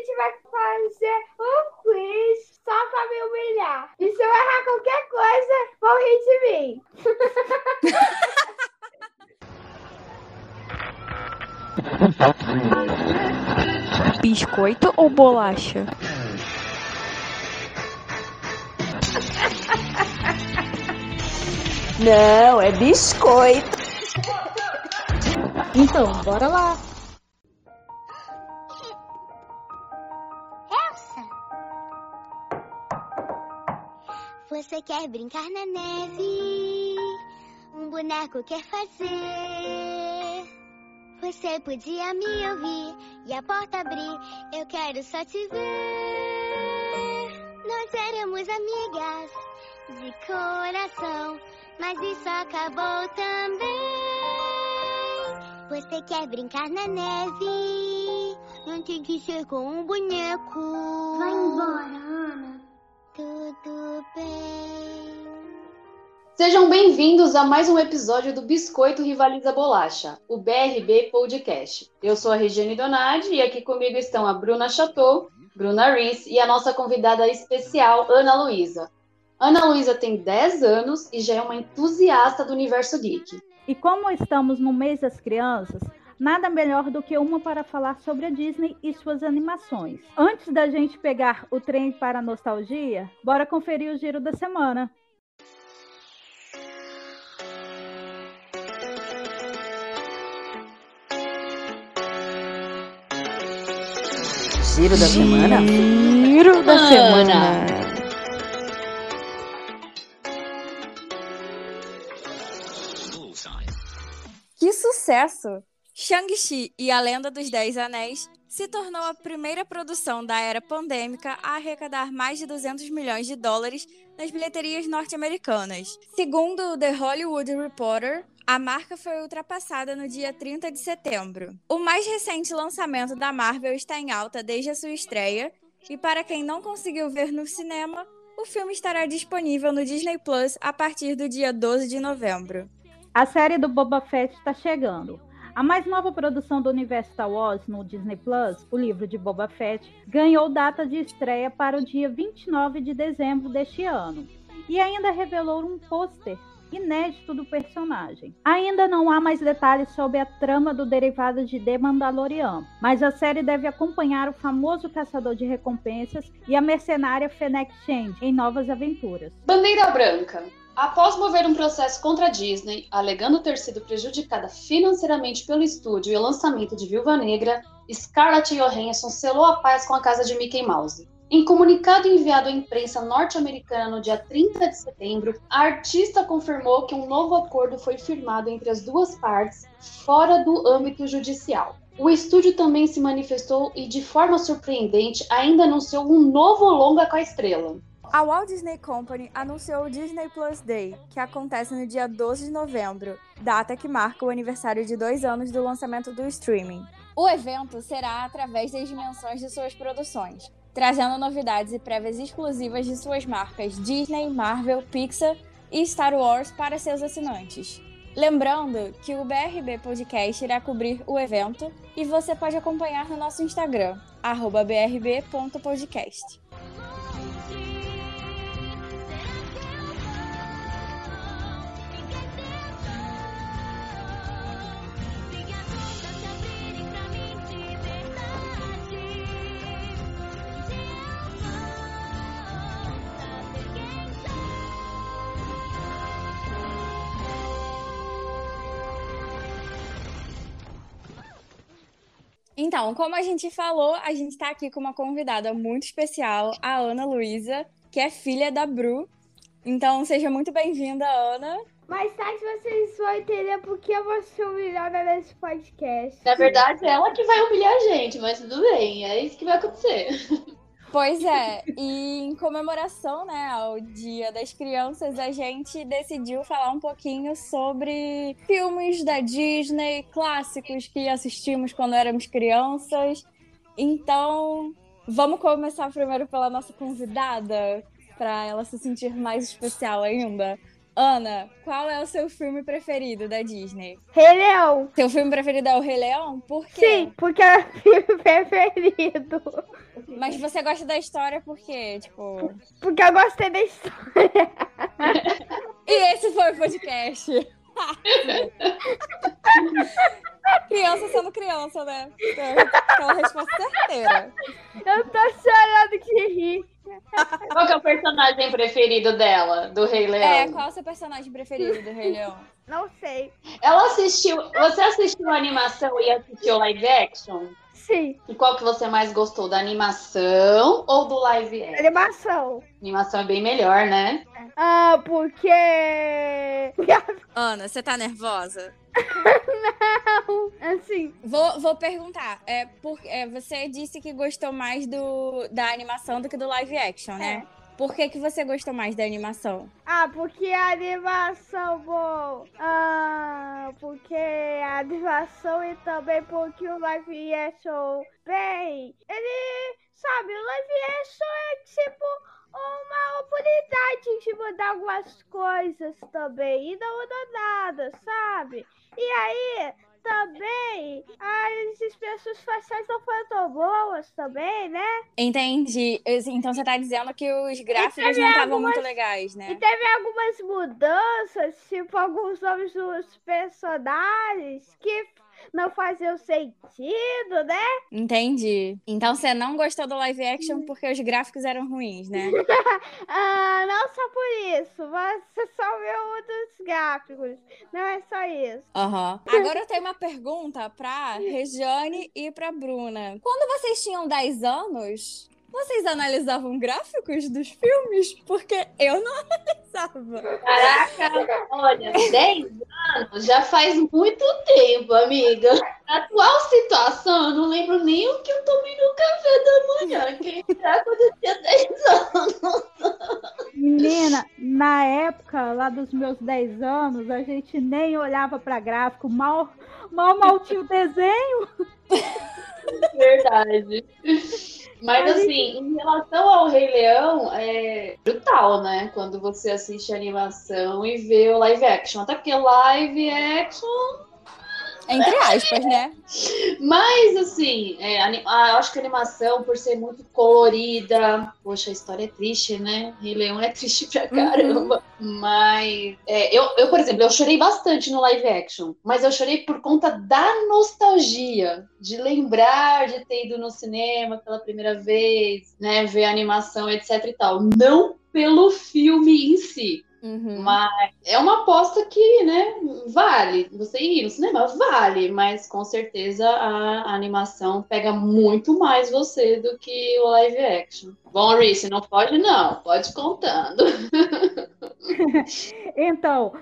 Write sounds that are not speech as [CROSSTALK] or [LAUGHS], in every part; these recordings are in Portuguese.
gente vai fazer um quiz só pra me humilhar. E se eu errar qualquer coisa, vão rir de mim. [LAUGHS] Biscoito ou bolacha? Não, é biscoito. Então, bora lá. Você quer brincar na neve? Um boneco quer fazer? Você podia me ouvir e a porta abrir. Eu quero só te ver. Nós éramos amigas de coração, mas isso acabou também. Você quer brincar na neve? Não tem que ser com um boneco. Vai embora. Tudo bem. Sejam bem-vindos a mais um episódio do Biscoito Rivaliza Bolacha, o BRB Podcast. Eu sou a Regiane Donadi e aqui comigo estão a Bruna Chateau, Bruna Rees e a nossa convidada especial, Ana Luísa. Ana Luísa tem 10 anos e já é uma entusiasta do universo geek. E como estamos no mês das crianças, nada melhor do que uma para falar sobre a Disney e suas animações. Antes da gente pegar o trem para a nostalgia, bora conferir o giro da semana. Giro da semana? Giro da Ana. semana. Que sucesso! Shang-Chi e a Lenda dos Dez Anéis se tornou a primeira produção da era pandêmica a arrecadar mais de 200 milhões de dólares nas bilheterias norte-americanas. Segundo o The Hollywood Reporter, a marca foi ultrapassada no dia 30 de setembro. O mais recente lançamento da Marvel está em alta desde a sua estreia, e para quem não conseguiu ver no cinema, o filme estará disponível no Disney Plus a partir do dia 12 de novembro. A série do Boba Fett está chegando. A mais nova produção do universo Star Wars no Disney Plus, o livro de Boba Fett, ganhou data de estreia para o dia 29 de dezembro deste ano. E ainda revelou um pôster inédito do personagem. Ainda não há mais detalhes sobre a trama do derivado de The Mandalorian, mas a série deve acompanhar o famoso caçador de recompensas e a mercenária Fennec Shand em novas aventuras. Bandeira Branca. Após mover um processo contra a Disney, alegando ter sido prejudicada financeiramente pelo estúdio e o lançamento de Viúva Negra, Scarlett Johansson selou a paz com a casa de Mickey Mouse. Em comunicado enviado à imprensa norte-americana no dia 30 de setembro, a artista confirmou que um novo acordo foi firmado entre as duas partes, fora do âmbito judicial. O estúdio também se manifestou e, de forma surpreendente, ainda anunciou um novo longa com a estrela. A Walt Disney Company anunciou o Disney Plus Day, que acontece no dia 12 de novembro, data que marca o aniversário de dois anos do lançamento do streaming. O evento será através das dimensões de suas produções, trazendo novidades e prévias exclusivas de suas marcas Disney, Marvel, Pixar e Star Wars para seus assinantes. Lembrando que o BRB Podcast irá cobrir o evento e você pode acompanhar no nosso Instagram, brb.podcast. Então, como a gente falou, a gente está aqui com uma convidada muito especial, a Ana Luísa, que é filha da Bru. Então, seja muito bem-vinda, Ana. Mais tarde vocês vão entender porque eu vou ser humilhada nesse podcast. Na verdade, é ela que vai humilhar a gente, mas tudo bem, é isso que vai acontecer. Pois é, e em comemoração né, ao Dia das Crianças, a gente decidiu falar um pouquinho sobre filmes da Disney, clássicos que assistimos quando éramos crianças. Então, vamos começar primeiro pela nossa convidada, para ela se sentir mais especial ainda. Ana, qual é o seu filme preferido da Disney? Rei Leão. Seu filme preferido é o Rei Leão? Por quê? Sim, porque é o filme [LAUGHS] preferido. Mas você gosta da história porque, tipo. Porque eu gostei da história. [LAUGHS] E esse foi o podcast. [LAUGHS] criança sendo criança, né? Aquela resposta certeira. Eu tô chorando de rir. Qual que é o personagem preferido dela, do Rei Leão? É, qual é o seu personagem preferido do Rei Leão? Não sei. Ela assistiu. Você assistiu a animação e assistiu live action? Sim. E qual que você mais gostou? Da animação ou do live action? Animação. A animação é bem melhor, né? Ah, porque. Ana, você tá nervosa? [LAUGHS] Não. Assim. Vou, vou perguntar. É, por, é, você disse que gostou mais do, da animação do que do live action, né? Por que, que você gostou mais da animação? Ah, porque a animação, bom. Ah, porque a animação e também porque o live action, bem, ele, sabe, o live action é tipo uma oportunidade de mudar algumas coisas também e não mudou nada, sabe? E aí, também, as expressões faciais não foram tão boas também, né? Entendi. Então você tá dizendo que os gráficos não estavam algumas- muito legais, E né? teve algumas mudanças, tipo alguns nomes dos personagens que não faziam sentido, né? Entendi. Então você não gostou do live action porque os gráficos eram ruins, né? [LAUGHS] Ah, não só por isso, você só viu dos gráficos. Não é só isso. Aham. Agora eu tenho uma pergunta pra Regiane e pra Bruna. Quando vocês tinham 10 anos, vocês analisavam gráficos dos filmes? Porque eu não [LAUGHS] analisava. Caraca, olha, 10 anos já faz muito tempo, amiga. Na atual situação, eu não lembro nem o que eu tomei no café da manhã. Quem será quando eu tinha 10 anos? Menina, na época lá dos meus 10 anos, a gente nem olhava pra gráfico, mal, mal, mal tinha o desenho. Verdade. Mas assim, em relação ao Rei Leão, é brutal, né? Quando você assiste a animação e vê o live action. Até porque live action Entre aspas, né? Mas, assim, é, ani- ah, acho que a animação, por ser muito colorida. Poxa, a história é triste, né? Rei Leão é triste pra caramba. Mas, é, eu, eu, por exemplo, eu chorei bastante no live action. Mas eu chorei por conta da nostalgia. De lembrar de ter ido no cinema pela primeira vez, né? Ver a animação, etc e tal. Não pelo filme em si. Uhum. Mas é uma aposta que, né, vale. Você ir no cinema, vale, mas com certeza a, animação pega muito mais você do que o live action. Bom, Reese, não pode não, pode ir contando. [LAUGHS] Então,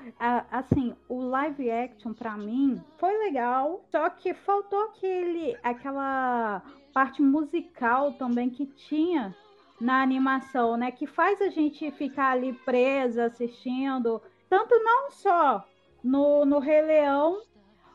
assim, o live action pra mim foi legal, só que faltou aquele, aquela parte musical também que tinha na animação, né? Que faz a gente ficar ali presa assistindo, tanto não só no, no Rei Leão,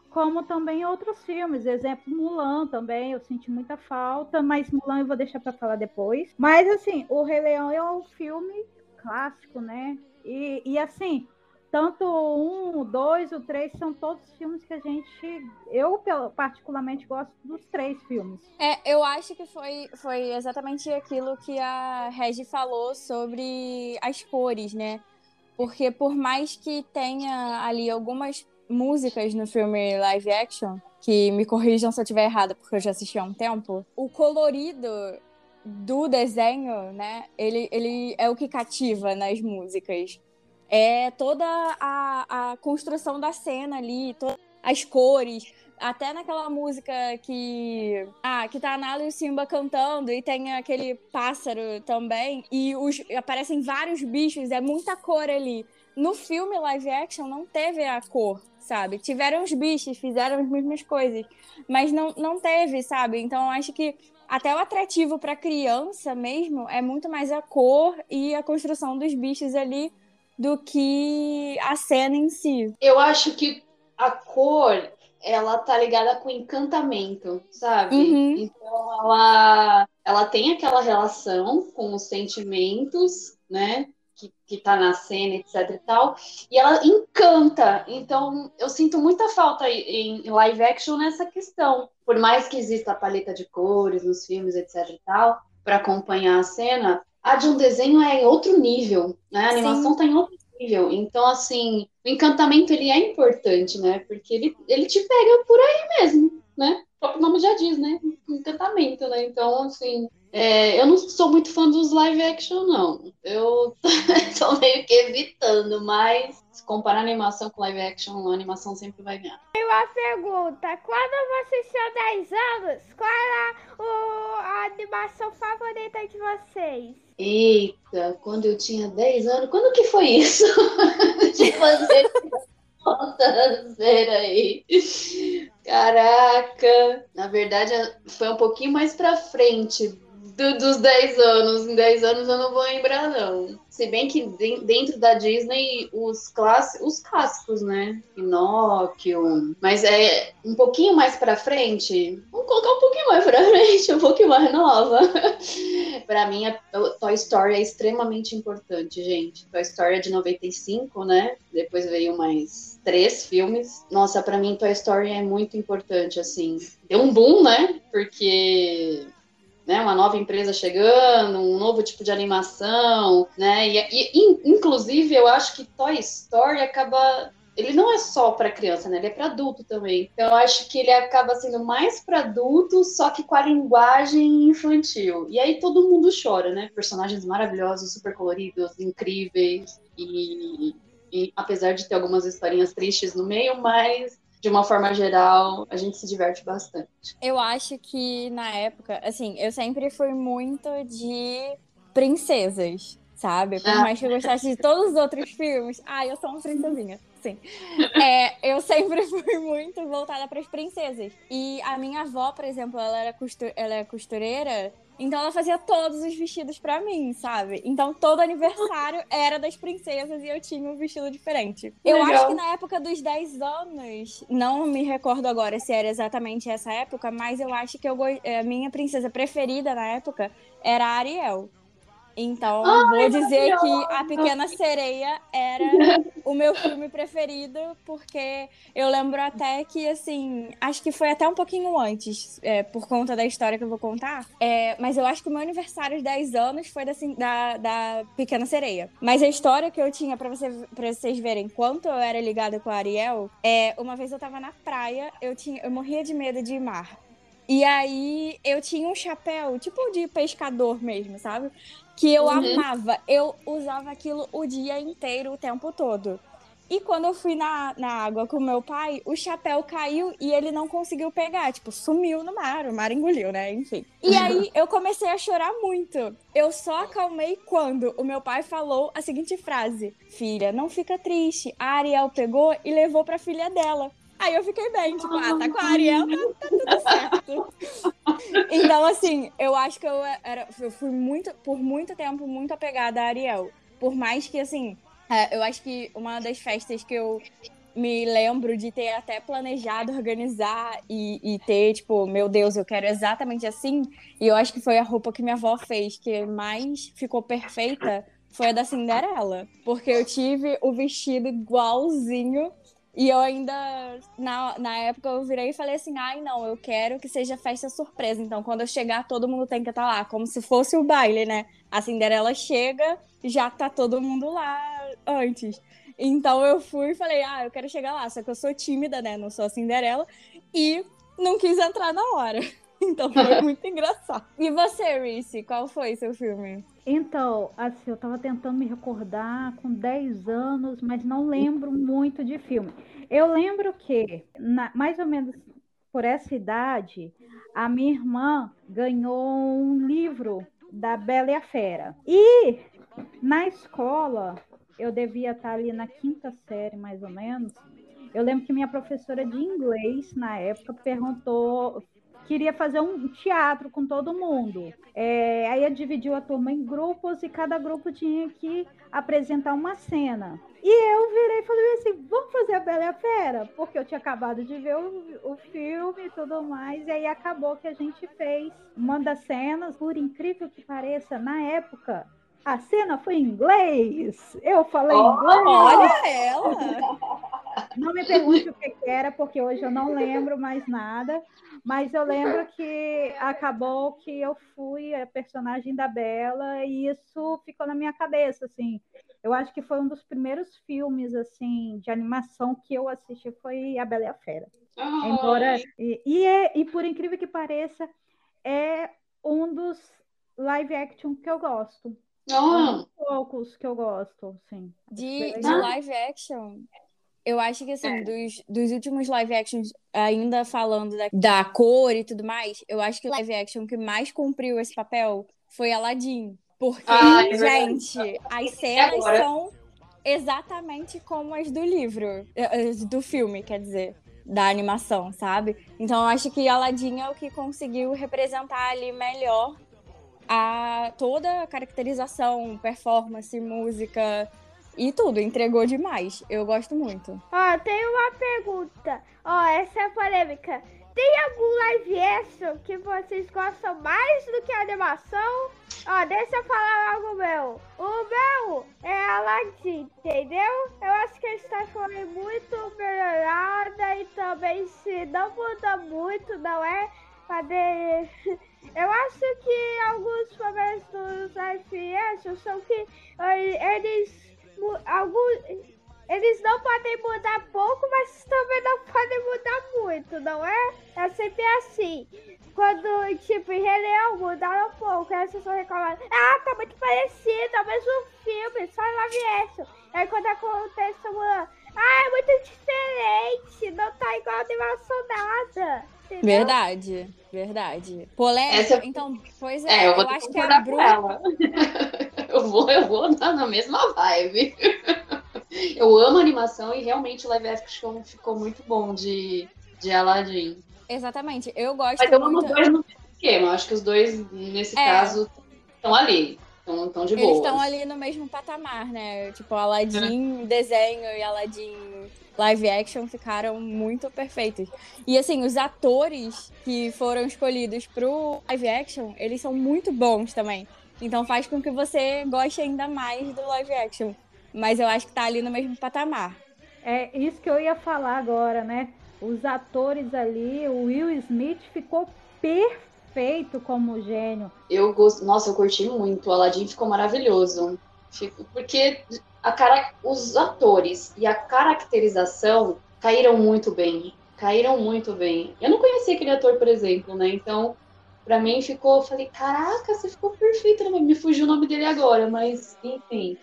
como também em outros filmes. Exemplo, Mulan também, eu senti muita falta, mas Mulan eu vou deixar pra falar depois. Mas assim, o Rei Leão é um filme clássico, né? E, e assim, tanto um, o dois, o três são todos filmes que a gente. Eu, particularmente, gosto dos três filmes. É, eu acho que foi, foi exatamente aquilo que a Regi falou sobre as cores, né? Porque por mais que tenha ali algumas músicas no filme live action, que me corrijam se eu estiver errada, porque eu já assisti há um tempo, o colorido do desenho, né? Ele, ele é o que cativa nas músicas. É toda a, a construção da cena ali, as cores, até naquela música que. Ah, que tá a Nala e o Simba cantando e tem aquele pássaro também. E os, aparecem vários bichos, é muita cor ali. No filme live action não teve a cor, sabe? Tiveram os bichos, fizeram as mesmas coisas. Mas não, não teve, sabe? Então acho que até o atrativo pra criança mesmo é muito mais a cor e a construção dos bichos ali do que a cena em si. Eu acho que a cor, ela tá ligada com encantamento, sabe? Uhum. Então ela, ela tem aquela relação com os sentimentos, né? Que, que tá na cena, etc e tal. E ela encanta. Então eu sinto muita falta em, em live action nessa questão. Por mais que exista a paleta de cores nos filmes, etc e tal. para acompanhar a cena, a de um desenho é em outro nível, né? A animação está em outro nível. Então, assim, o encantamento ele é importante, né? Porque ele, ele te pega por aí mesmo, né? O próprio nome já diz, né? Encantamento, né? Então, assim, é, eu não sou muito fã dos live action, não. Eu [LAUGHS] tô meio que evitando, mas se comparar animação com live action, a animação sempre vai ganhar. E uma pergunta: quando vocês tinham 10 anos, qual era o, a animação favorita de vocês? Eita, quando eu tinha 10 anos, quando que foi isso? [LAUGHS] de fazer conta aí. Caraca! Na verdade, foi um pouquinho mais pra frente do, dos 10 anos. Em 10 anos eu não vou lembrar, não. Se bem que dentro da Disney, os, class... os clássicos, né? Pinóquio. Mas é um pouquinho mais pra frente. Vamos colocar um pouquinho mais pra [LAUGHS] frente, um pouquinho mais nova. [LAUGHS] pra mim, a Toy Story é extremamente importante, gente. Toy Story é de 95, né? Depois veio mais três filmes. Nossa, para mim Toy Story é muito importante, assim. Deu um boom, né? Porque né, uma nova empresa chegando, um novo tipo de animação, né? E, e inclusive eu acho que Toy Story acaba ele não é só para criança, né? Ele é para adulto também. Então eu acho que ele acaba sendo mais para adulto, só que com a linguagem infantil. E aí todo mundo chora, né? Personagens maravilhosos, super coloridos, incríveis e, e apesar de ter algumas historinhas tristes no meio, mas de uma forma geral, a gente se diverte bastante. Eu acho que na época, assim, eu sempre fui muito de princesas, sabe? Por ah. mais que eu gostasse de todos os outros filmes. Ah, eu sou uma princesinha. Sim. É, eu sempre [LAUGHS] fui muito voltada para as princesas. E a minha avó, por exemplo, ela, era costur ela é costureira então ela fazia todos os vestidos para mim, sabe? Então todo aniversário [LAUGHS] era das princesas e eu tinha um vestido diferente. Eu Legal. acho que na época dos 10 anos, não me recordo agora se era exatamente essa época, mas eu acho que eu, eh, a minha princesa preferida na época era a Ariel. Então, Ai, vou dizer que A Pequena Sereia era [LAUGHS] o meu filme preferido, porque eu lembro até que, assim, acho que foi até um pouquinho antes, é, por conta da história que eu vou contar. É, mas eu acho que o meu aniversário de 10 anos foi da, assim, da, da Pequena Sereia. Mas a história que eu tinha, pra, você, pra vocês verem quanto eu era ligada com a Ariel, é uma vez eu tava na praia, eu, tinha, eu morria de medo de mar. E aí eu tinha um chapéu, tipo de pescador mesmo, sabe? Que eu uhum. amava. Eu usava aquilo o dia inteiro, o tempo todo. E quando eu fui na, na água com meu pai, o chapéu caiu e ele não conseguiu pegar. Tipo, sumiu no mar, o mar engoliu, né? Enfim. E aí eu comecei a chorar muito. Eu só acalmei quando o meu pai falou a seguinte frase: Filha, não fica triste. A Ariel pegou e levou pra filha dela. Aí eu fiquei bem, tipo, ah, tá com a Ariel, tá, tá tudo [LAUGHS] certo. Então, assim, eu acho que eu era. Eu fui muito, por muito tempo, muito apegada a Ariel. Por mais que, assim, é, eu acho que uma das festas que eu me lembro de ter até planejado organizar e, e, ter, tipo, meu Deus, eu quero exatamente assim. E eu acho que foi a roupa que minha avó fez que mais ficou perfeita. Foi a da Cinderela. Porque eu tive o vestido igualzinho e eu ainda, na, na época, eu virei e falei assim: ai, não, eu quero que seja festa surpresa. Então, quando eu chegar, todo mundo tem que estar lá, como se fosse o baile, né? A Cinderela chega, já tá todo mundo lá antes. Então, eu fui e falei: ah, eu quero chegar lá. Só que eu sou tímida, né? Não sou a Cinderela. E não quis entrar na hora. [LAUGHS] Então, foi [LAUGHS] muito engraçado. E você, Reese, qual foi seu filme? Então, assim, eu tava tentando me recordar com 10 anos, mas não lembro muito de filme. Eu lembro que, na, mais ou menos por essa idade, a minha irmã ganhou um livro da Bela e a Fera. E na escola, eu devia estar ali na quinta série, mais ou menos. Eu lembro que minha professora de inglês, na época, perguntou, queria fazer um teatro com todo mundo. É, aí dividiu a turma em grupos e cada grupo tinha que apresentar uma cena. E eu virei e falei assim: vamos fazer a Bela e a Fera? Porque eu tinha acabado de ver o, o filme e tudo mais. E aí acabou que a gente fez uma das cenas, por incrível que pareça, na época. A cena foi em inglês. Eu falei oh, inglês. Olha ela! [LAUGHS] Não me pergunte o que, era, porque hoje eu não lembro mais nada. Mas eu lembro que acabou que eu fui a personagem da Bela e isso ficou na minha cabeça, assim. Eu acho que foi um dos primeiros filmes, assim, de animação que eu assisti foi A Bela e a Fera. Ai. Embora e, e, é, e por incrível que pareça, é um dos live action que eu gosto. Dos poucos que eu gosto, sim. De, de live action, eu acho que assim, dos, dos últimos live actions, ainda falando da, da cor e tudo mais, eu acho que o live action que mais cumpriu esse papel foi Aladdin. Porque, Ah, é verdade. gente, as cenas agora? são exatamente como as do livro, eh, do filme, quer dizer, da animação, sabe? Então eu acho que Aladdin é o que conseguiu representar ali melhor a toda a caracterização, performance, música e tudo. Entregou demais. Eu gosto muito. Ó, tem uma pergunta. Ó, essa é polêmica. Tem algum live action que vocês gostam mais do que a animação? Ó, deixa eu falar algo meu. O meu é Aladdin, entendeu? Eu acho que a história foi muito melhorada e também se não muda muito, não é? Cadê? Eu acho que alguns problemas dos action são que eles alguns eles não podem mudar pouco, mas também não podem mudar muito, não é? É sempre assim. Quando, tipo, em Rei Leão mudaram pouco, aí as pessoas reclamam, ah, tá muito parecido, é o mesmo filme, só live action. Aí quando acontece uma, ah, é muito diferente, não tá igual a animação nada. Entendeu? Verdade, verdade. Polêmica. Essa- Então, pois é, é, eu eu, vou ter que acho que a concordar com Bru. ela. [LAUGHS] eu vou, eu vou na, na mesma vibe. [LAUGHS] eu amo animação e realmente o live action ficou muito bom de, de Aladdin. Exatamente. Eu gosto Mas eu amo os muito. dois no mesmo esquema. Acho que os dois, nesse É. caso, estão ali. Estão de Eles boa. estão ali no mesmo patamar, né? Tipo, Aladdin desenho e Aladdin live action ficaram muito perfeitos. E assim, os atores que foram escolhidos pro live action, eles são muito bons também. Então faz com que você goste ainda mais do live action. Mas eu acho que tá ali no mesmo patamar. É isso que eu ia falar agora, né? Os atores ali, o Will Smith ficou perfeito como gênio. Eu gosto. Nossa, eu curti muito. O Aladdin ficou maravilhoso. Fico- Porque a cara... os atores e a caracterização caíram muito bem. Caíram muito bem. Eu não conhecia aquele ator, por exemplo, né? Então, pra mim ficou. eu Falei, caraca, você ficou perfeito. né? Me fugiu o nome dele agora, mas enfim.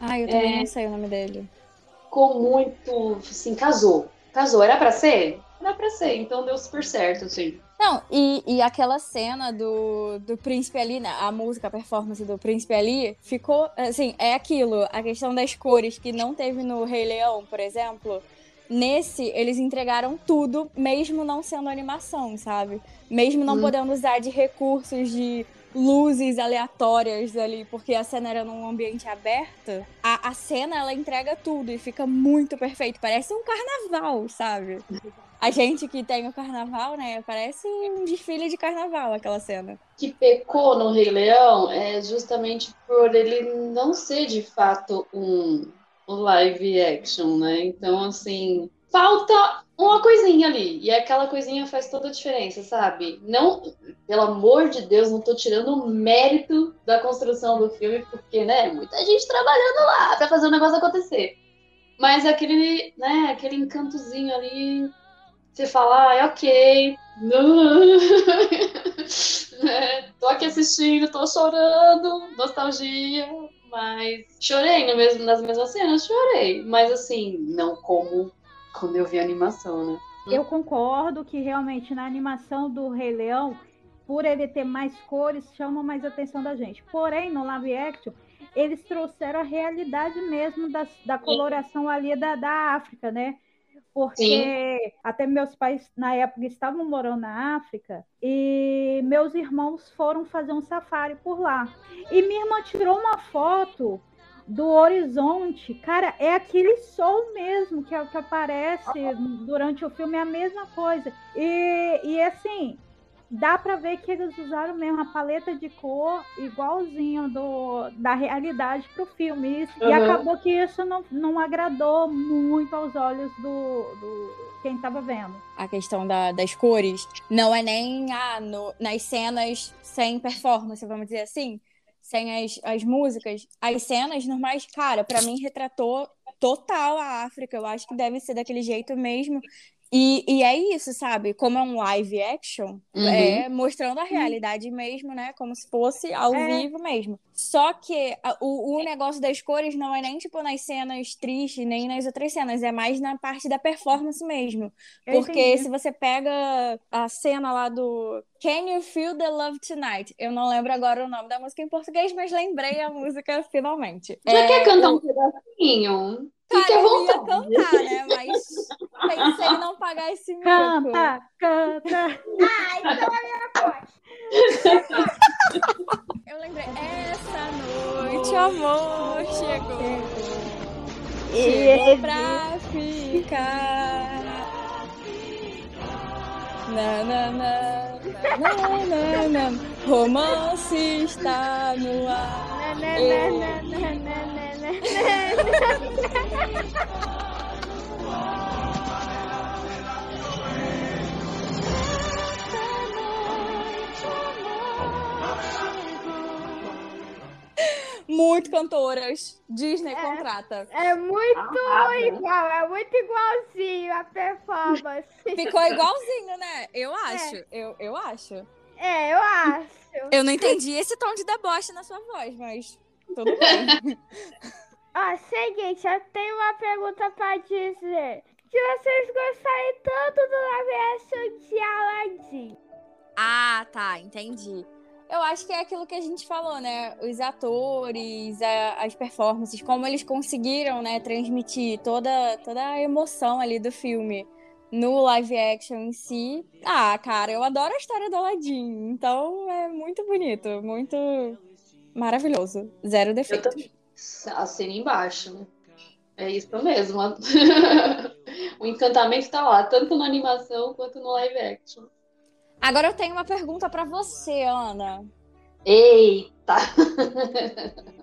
Ah, eu também não sei o nome dele. Ficou muito. Assim, casou. Casou. Era pra ser? Era pra ser. Então deu super certo, assim. Não, e, e aquela cena do, do príncipe ali, né? A música, a performance do príncipe ali, ficou, assim, é aquilo. A questão das cores que não teve no Rei Leão, por exemplo. Nesse, eles entregaram tudo, mesmo não sendo animação, sabe? Mesmo não Hum. podendo usar de recursos de luzes aleatórias ali, porque a cena era num ambiente aberto. A, a cena, ela entrega tudo e fica muito perfeito. Parece um carnaval, sabe? A gente que tem o carnaval, né? Parece um desfile de carnaval aquela cena. que pecou no Rei Leão é justamente por ele não ser de fato um, live action, né? Então, assim, falta uma coisinha ali. E aquela coisinha faz toda a diferença, sabe? Não, pelo amor de Deus, não tô tirando o mérito da construção do filme, porque, né, muita gente trabalhando lá pra fazer o negócio acontecer. Mas aquele, né, aquele encantozinho ali, você fala, ah, é ok. [LAUGHS] É, tô aqui assistindo, tô chorando, nostalgia, mas chorei mesmo, nas mesmas cenas, chorei. Mas assim, não como quando eu vi a animação, né? Eu concordo que realmente na animação do Rei Leão, por ele ter mais cores, chama mais atenção da gente. Porém, no live action, eles trouxeram a realidade mesmo das- da coloração ali da, da África, né? Porque até meus pais, na época, estavam morando na África e meus irmãos foram fazer um safari por lá. E minha irmã tirou uma foto do horizonte. Cara, é aquele sol mesmo que, é o que aparece durante o filme, é a mesma coisa. E, e assim, dá pra ver que eles usaram mesmo a paleta de cor igualzinho do, da realidade pro filme. Isso- E Uhum. acabou que isso não, não agradou muito aos olhos do, do quem tava vendo. A questão da- das cores não é nem ah, no- nas cenas sem performance, vamos dizer assim, sem as, as músicas. As cenas normais, cara, pra mim retratou total a África. Eu acho que deve ser daquele jeito mesmo. E, e é isso, sabe? Como é um live action, Uhum. é mostrando a realidade mesmo, né? Como se fosse ao É. vivo mesmo. Só que a- o, o negócio das cores não é nem tipo nas cenas tristes, nem nas outras cenas, é mais na parte da performance mesmo. Eu Porque entendi. se você pega a cena lá do Can You Feel the Love Tonight? Eu não lembro agora o nome da música em português, mas lembrei a música finalmente. Você É, quer cantar um pedacinho? Cara, Fique à eu ia vontade. cantar, né? Mas pensei em não pagar esse mico. Canta, canta. Ah, então a minha parte. Eu lembrei. Essa noite amor chegou. Chegou pra ficar. Na, na, na, na, na, na, na. Romance está no ar. Na, na, na, na, na, na. [LAUGHS] Muito cantoras. Disney contrata. É muito Arrasa. igual, é muito igualzinho a performance. [LAUGHS] Ficou igualzinho, né? Eu acho. Eu, eu acho. É, eu acho. Eu não entendi esse tom de deboche na sua voz, mas tudo bem. [LAUGHS] Ó, seguinte, eu tenho uma pergunta pra dizer. Se vocês gostarem tanto do live action de Aladdin, Ah, tá, entendi. Eu acho que é aquilo que a gente falou, né? Os atores, a- as performances, como eles conseguiram, né, transmitir toda, toda a emoção ali do filme no live action em si. Ah, cara, eu adoro a história do Aladdin, então é muito bonito, muito maravilhoso. Zero Eu defeitos. também. Assina embaixo, né? É isso mesmo. [LAUGHS] o encantamento tá lá, tanto na animação quanto no live action. Agora eu tenho uma pergunta pra você, Ana. Eita!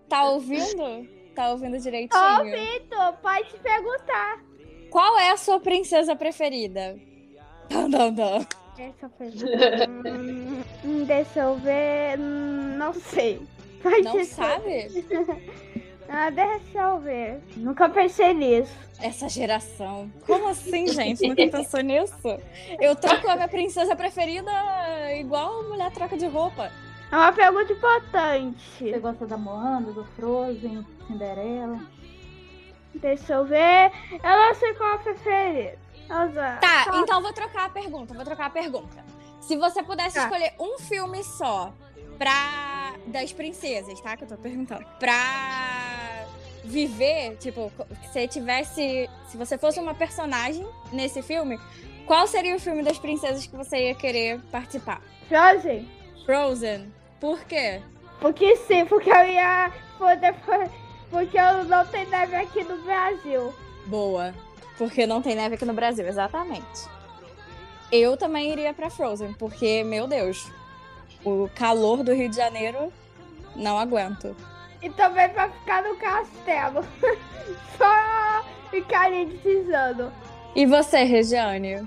Tá ouvindo? Tá ouvindo Tô direitinho? ouvindo, pode perguntar. Qual é a sua princesa preferida? Dun. Deixa eu ver. Hum, hum, deixa eu ver. Hum, Não sei. Pode Não ser. sabe? [LAUGHS] Ah, deixa eu ver. Nunca pensei nisso. Essa geração. Como assim, gente? Nunca pensou nisso? Eu troco a minha princesa preferida igual mulher troca de roupa. É uma pergunta importante. Você gosta da Moana, do Frozen, Cinderela? Deixa eu ver. Eu não sei qual é a preferida. Tá, então vou trocar a pergunta. Vou trocar a pergunta. Se você pudesse Tá. escolher um filme só pra. Das princesas, tá? Que eu tô perguntando. Pra viver, tipo, se você tivesse. Se você fosse uma personagem nesse filme, qual seria o filme das princesas que você ia querer participar? Frozen? Frozen. Por quê? Porque sim, porque eu ia poder. Porque eu não tenho neve aqui no Brasil. Boa. Porque não tem neve aqui no Brasil, exatamente. Eu também iria pra Frozen, porque, meu Deus, o calor do Rio de Janeiro não aguento. E também pra ficar no castelo. [LAUGHS] Só ficar deslizando. E você, Regiane?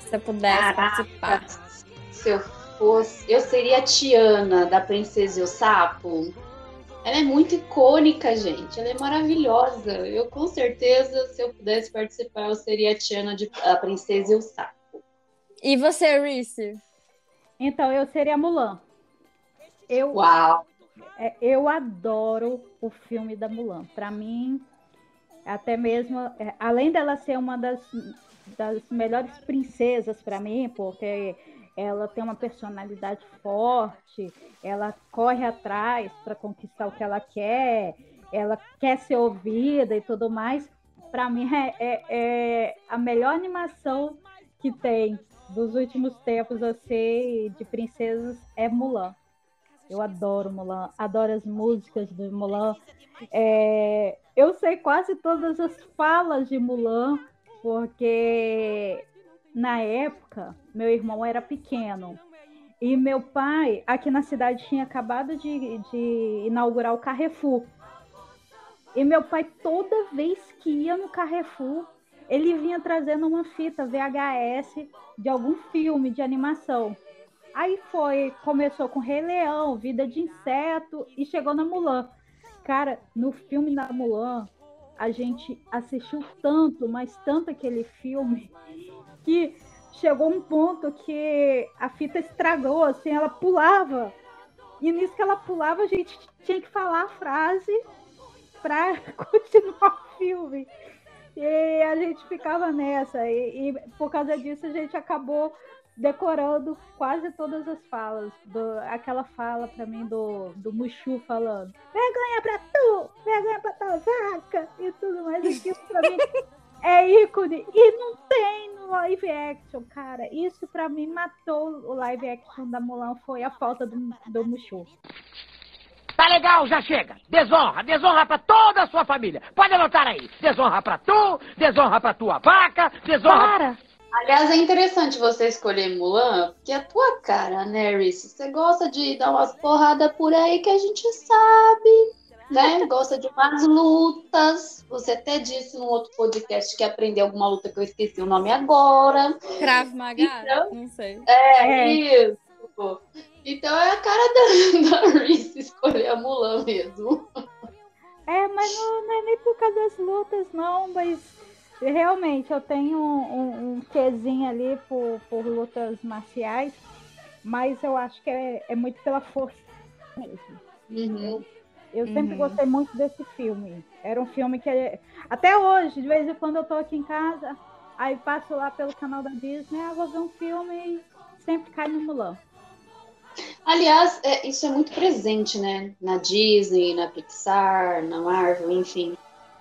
Se você pudesse Caraca. participar. Se eu fosse. Eu seria a Tiana da Princesa e o Sapo. Ela é muito icônica, gente. Ela é maravilhosa. Eu, com certeza, se eu pudesse participar, eu seria a Tiana de a Princesa e o Sapo. E você, Reese? Então, eu seria Mulan. Eu, Uau! é, eu adoro o filme da Mulan. Para mim, até mesmo, é, além dela ser uma das, das melhores princesas para mim, porque ela tem uma personalidade forte, ela corre atrás para conquistar o que ela quer, ela quer ser ouvida e tudo mais. Para mim, é, é- é a melhor animação que tem dos últimos tempos, assim, de princesas, é Mulan. Eu adoro Mulan, adoro as músicas do Mulan. É, eu sei quase todas as falas de Mulan, porque na época meu irmão era pequeno E meu pai, aqui na cidade, tinha acabado de, de inaugurar o Carrefour. E meu pai, toda vez que ia no Carrefour, ele vinha trazendo uma fita VHS de algum filme de animação. Aí foi, começou com Rei Leão, Vida de Inseto e chegou na Mulan. Cara, no filme da Mulan, a gente assistiu tanto, mas tanto aquele filme, [LAUGHS] que chegou um ponto que a fita estragou, assim, ela pulava. E nisso que ela pulava, a gente tinha que falar a frase para [LAUGHS] continuar o filme. E a gente ficava nessa. E, e, por causa disso a gente acabou decorando quase todas as falas. Do, aquela fala para mim do, do Mushu falando: vergonha pra tu, vergonha pra tua vaca e tudo mais. Aquilo pra mim é ícone. E não tem no live action, cara. Isso para mim matou o live action da Mulan. Foi a falta do, do Mushu. Tá legal, já chega. Desonra, desonra pra toda a sua família. Pode anotar aí. Desonra pra tu, desonra pra tua vaca, desonra. Para! Aliás, é interessante você escolher Mulan, porque é a tua cara, né, Reese? Você gosta de dar umas porradas por aí que a gente sabe, né? [LAUGHS] Gosta de umas lutas. Você até disse no outro podcast que aprendeu alguma luta que eu esqueci o nome agora. Cravo Maga? Então, Não sei. É, É. isso. Então é a cara da, [LAUGHS] da Reese escolher a Mulan mesmo. É, mas não, não é nem por causa das lutas, não, mas realmente eu tenho um, um, um quezinho ali por, por lutas marciais, mas eu acho que é, é muito pela força mesmo. Uhum. Eu sempre Uhum. gostei muito desse filme. Era um filme que até hoje, de vez em quando eu tô aqui em casa, aí passo lá pelo canal da Disney, ah, vou ver um filme e sempre cai no Mulan. Aliás, é, isso é muito presente, né? Na Disney, na Pixar, na Marvel, enfim.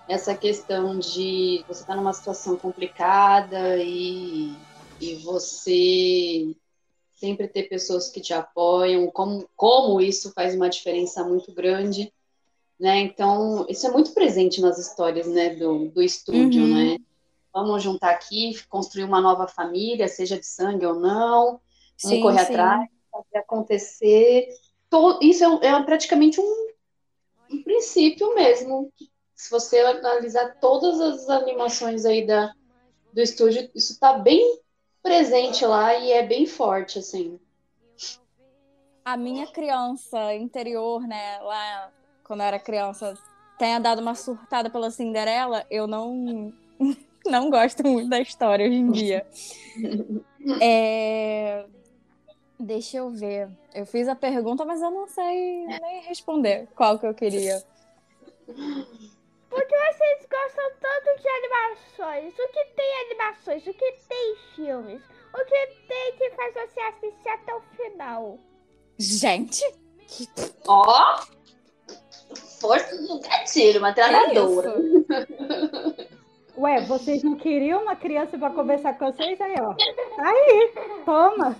Essa questão de você estar numa situação complicada e, e você sempre ter pessoas que te apoiam, como, como isso faz uma diferença muito grande, né? Então, isso é muito presente nas histórias, né, do, do estúdio, Uhum. né? Vamos juntar aqui, construir uma nova família, seja de sangue ou não, vamos correr atrás fazer acontecer. To- Isso é, é praticamente um, um princípio mesmo. Se você analisar todas as animações aí da, do estúdio, isso está bem presente lá e é bem forte, assim. A minha criança interior, né, lá quando eu era criança, tenha dado uma surtada pela Cinderela, eu não [LAUGHS] não gosto muito da história hoje em dia. [LAUGHS] É, Deixa eu ver. Eu fiz a pergunta, mas eu não sei nem responder qual que eu queria. Por que vocês gostam tanto de animações? O que tem animações? O que tem filmes? O que tem que faz você assistir até o final? Gente, Ó! Força no gatilho, uma que treinadora. Ué, vocês não queriam uma criança para conversar com vocês? Aí, ó. Aí, toma.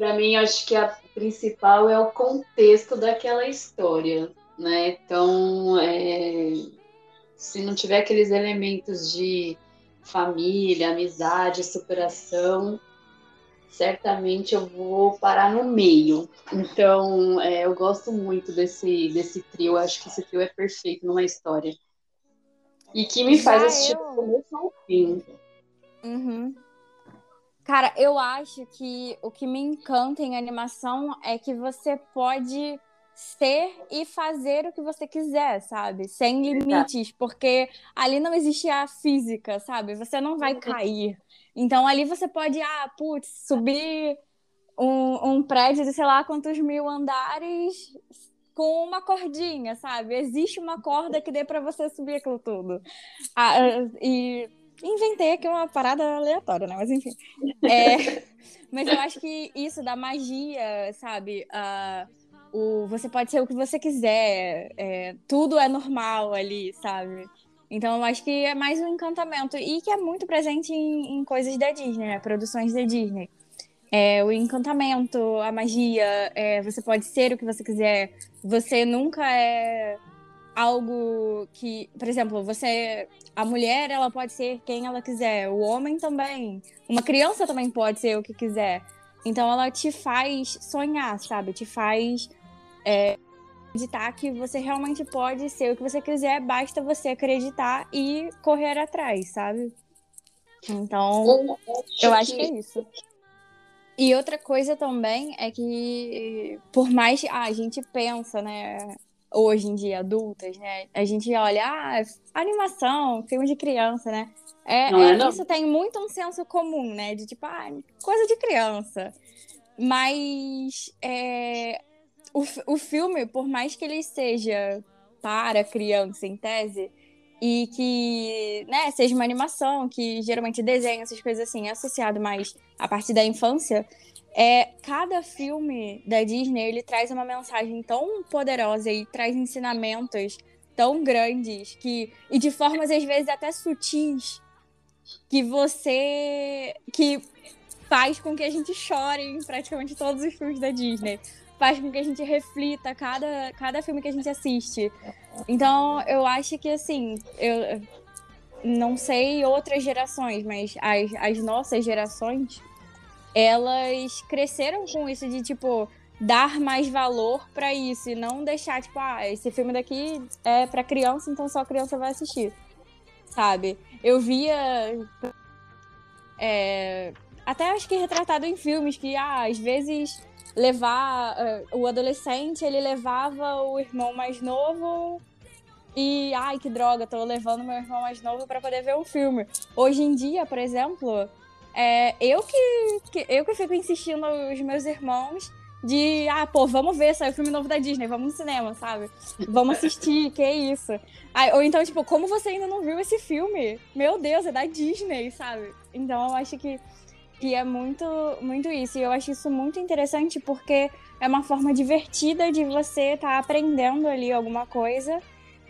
Para mim, acho que a principal é o contexto daquela história, né? Então, é, se não tiver aqueles elementos de família, amizade, superação, certamente eu vou parar no meio. Então, é, eu gosto muito desse, desse trio, acho que esse trio é perfeito numa história. E que me faz Já assistir eu- do começo ao fim. Uhum. Cara, eu acho que o que me encanta em animação é que você pode ser e fazer o que você quiser, sabe? Sem limites, porque ali não existe a física, sabe? Você não vai cair. Então ali você pode, ah, putz, subir um, um prédio de sei lá quantos mil andares com uma cordinha, sabe? Existe uma corda que dê pra você subir aquilo tudo. Ah, e inventei aqui uma parada aleatória, né? Mas enfim. É, [LAUGHS] mas eu acho que isso da magia, sabe? Ah, o, você pode ser o que você quiser. é, tudo é normal ali, sabe? Então eu acho que é mais um encantamento. E que é muito presente em, em coisas da Disney, né? Produções da Disney. É, o encantamento, a magia, é, você pode ser o que você quiser. Você nunca é algo que, por exemplo, você, a mulher, ela pode ser quem ela quiser, o homem também, uma criança também pode ser o que quiser. Então ela te faz sonhar, sabe? Te faz é, acreditar que você realmente pode ser o que você quiser, basta você acreditar e correr atrás, sabe? Então, eu acho que é isso. E outra coisa também é que, por mais ah, a gente pensa, né, hoje em dia, adultas, né, a gente olha, ah, animação, filme de criança, né? É, Não é, é não? isso tem muito um senso comum, né? De tipo, ah, coisa de criança. Mas é, o, o filme, por mais que ele seja para criança em tese, e que né, seja uma animação, que geralmente desenho, essas coisas assim, é associado mais à parte da infância, é, cada filme da Disney ele traz uma mensagem tão poderosa e traz ensinamentos tão grandes que e de formas às vezes até sutis que você que faz com que a gente chore em praticamente todos os filmes da Disney. Faz com que a gente reflita cada, cada filme que a gente assiste. Então, eu acho que, assim, eu não sei outras gerações, mas as, as nossas gerações, elas cresceram com isso de, tipo, dar mais valor pra isso e não deixar, tipo, ah, esse filme daqui é pra criança, então só criança vai assistir. Sabe? Eu via. é, até acho que retratado em filmes que, ah, às vezes levar eh, o adolescente, ele levava o irmão mais novo e ai que droga, tô levando meu irmão mais novo pra poder ver um filme. Hoje em dia, por exemplo, é eu que, que eu que fico insistindo aos meus irmãos de ah, pô, vamos ver, saiu o filme novo da Disney, vamos no cinema, sabe? Vamos assistir, que isso. Ai, ou então, tipo, como você ainda não viu esse filme? Meu Deus, é da Disney, sabe? Então eu acho que que é muito, muito isso. E eu acho isso muito interessante porque é uma forma divertida de você estar aprendendo ali alguma coisa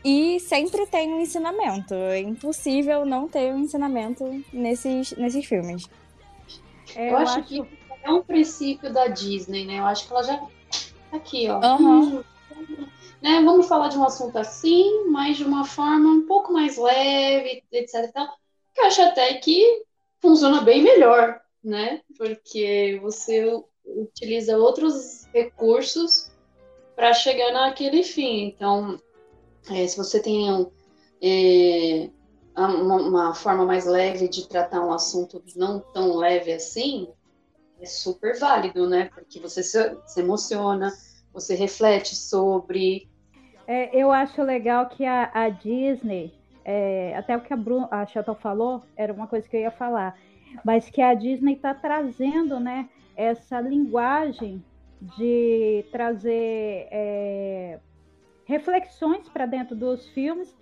e sempre tem um ensinamento. É impossível não ter um ensinamento nesses, nesses filmes. É, Eu, acho, que é um princípio da Disney, né? Eu acho que ela já. Aqui, ó. Aham. [LAUGHS] Né? Vamos falar de um assunto assim, mas de uma forma um pouco mais leve, etc. tal, que eu acho até que funciona bem melhor, né? Porque você utiliza outros recursos para chegar naquele fim. Então, é, se você tem um, é, uma, uma forma mais leve de tratar um assunto não tão leve assim, é super válido, né? Porque você se, se emociona, você reflete sobre. É, eu acho legal que a, a Disney, é, até o que a, Bru, a Chantal falou, era uma coisa que eu ia falar, mas que a Disney está trazendo né, essa linguagem de trazer é, reflexões para dentro dos filmes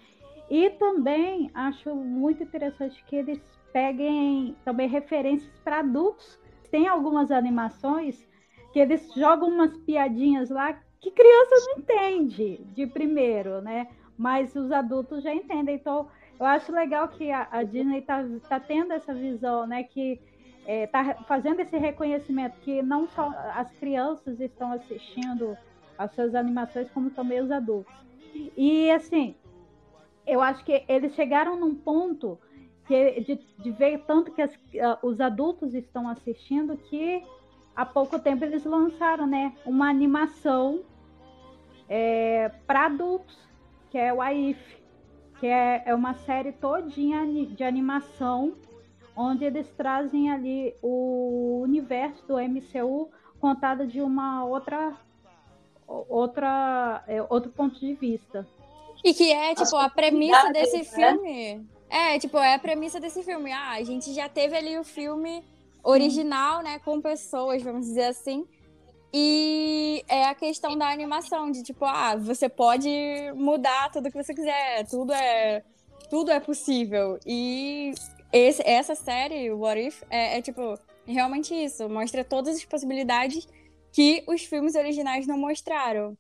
e também acho muito interessante que eles peguem também referências para adultos. Tem algumas animações que eles jogam umas piadinhas lá que criança não entende de primeiro, né? Mas os adultos já entendem. Então, eu acho legal que a, a Disney está tá tendo essa visão, né? Que está fazendo esse reconhecimento que não só as crianças estão assistindo as suas animações, como também os adultos. E assim, eu acho que eles chegaram num ponto que, de, de ver tanto que as, uh, os adultos estão assistindo que há pouco tempo eles lançaram, né, uma animação é, para adultos, que é o AIF, que é, é uma série todinha de animação, onde eles trazem ali o universo do MCU contado de uma outra outra é, outro ponto de vista. E que é, tipo, a premissa desse filme. É, tipo, é a premissa desse filme. Ah, a gente já teve ali o filme original, né, com pessoas, vamos dizer assim. E é a questão da animação, de tipo, ah, você pode mudar tudo que você quiser, tudo é, tudo é possível. E esse, essa série, What If, é, é tipo, realmente isso, mostra todas as possibilidades que os filmes originais não mostraram.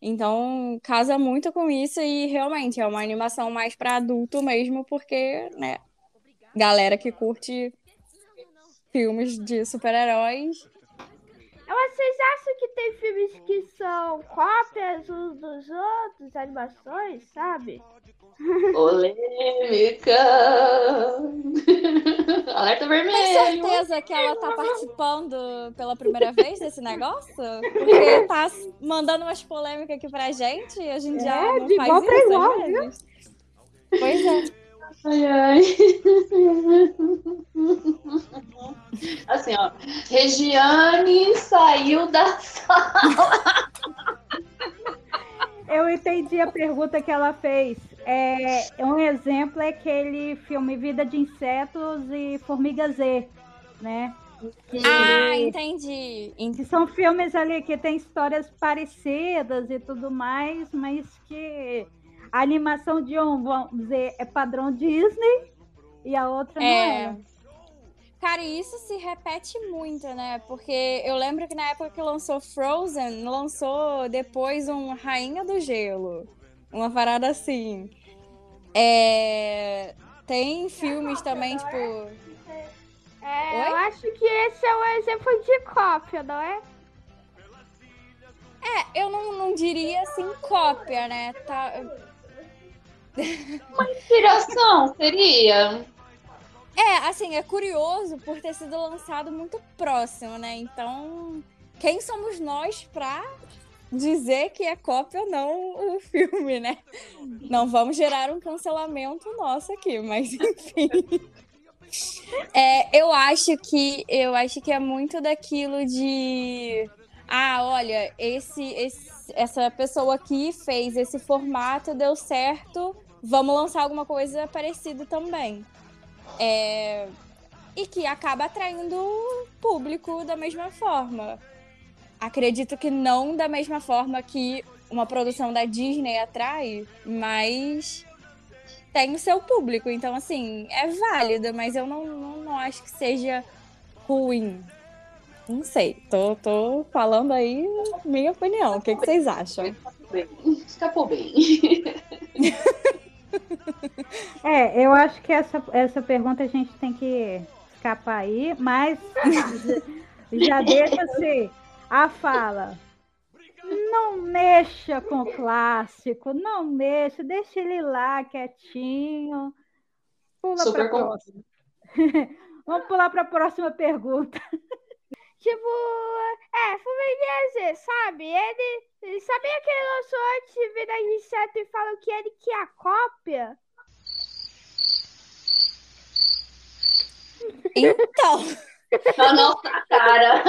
Então, casa muito com isso e realmente é uma animação mais para adulto mesmo, porque, né, galera que curte filmes de super-heróis. Vocês que tem filmes que são cópias uns dos outros, animações, sabe? [LAUGHS] Polêmica! [LAUGHS] Alerta Tem vermelho! certeza que ela tá participando pela primeira vez desse negócio? Porque tá mandando umas polêmicas aqui pra gente e a gente já É, não de faz igual pra isso, igual, às vezes. Pois é. Ai, ai. Assim, ó. Regiane saiu da sala. Eu entendi a pergunta que ela fez. É, um exemplo é aquele filme Vida de Insetos e Formiga Z, né? Que, Ah, entendi. Que são filmes ali que tem histórias parecidas e tudo mais, mas que a animação de um, vamos dizer, é padrão Disney e a outra não É. é. Cara, e isso se repete muito, né? Porque eu lembro que na época que lançou Frozen, lançou depois um Rainha do Gelo. Uma parada assim. É... Tem filmes também, tipo. É, eu acho que esse é um exemplo de cópia, não é? É, eu não, não diria assim cópia, né? Tá... Inspiração seria. É, assim, é curioso por ter sido lançado muito próximo, né? Então, quem somos nós pra dizer que é cópia ou não o filme, né? Não vamos gerar um cancelamento nosso aqui, mas [LAUGHS] enfim. É, eu acho que eu acho que é muito daquilo de ah, olha, esse, esse- essa pessoa aqui fez esse formato, deu certo, vamos lançar alguma coisa parecida também. É, e que acaba atraindo o público da mesma forma. Acredito que não da mesma forma que uma produção da Disney atrai, mas tem o seu público. Então, assim, é válido, mas eu não, não, não acho que seja ruim. Não sei, tô, tô falando aí minha opinião. O que, que vocês acham? Bem, escapou bem. [LAUGHS] [LAUGHS] É, eu acho que essa, essa pergunta a gente tem que escapar aí, mas [LAUGHS] já deixa-se a fala. Não mexa com o clássico, não mexa, deixa ele lá quietinho. Pula Super para próxima. [LAUGHS] Vamos pular para a próxima pergunta. Tipo, é, Fluminense, sabe? Ele, ele sabia que ele lançou antes de de Inseto e falou que ele que é a cópia? Então, [LAUGHS] Na nossa cara.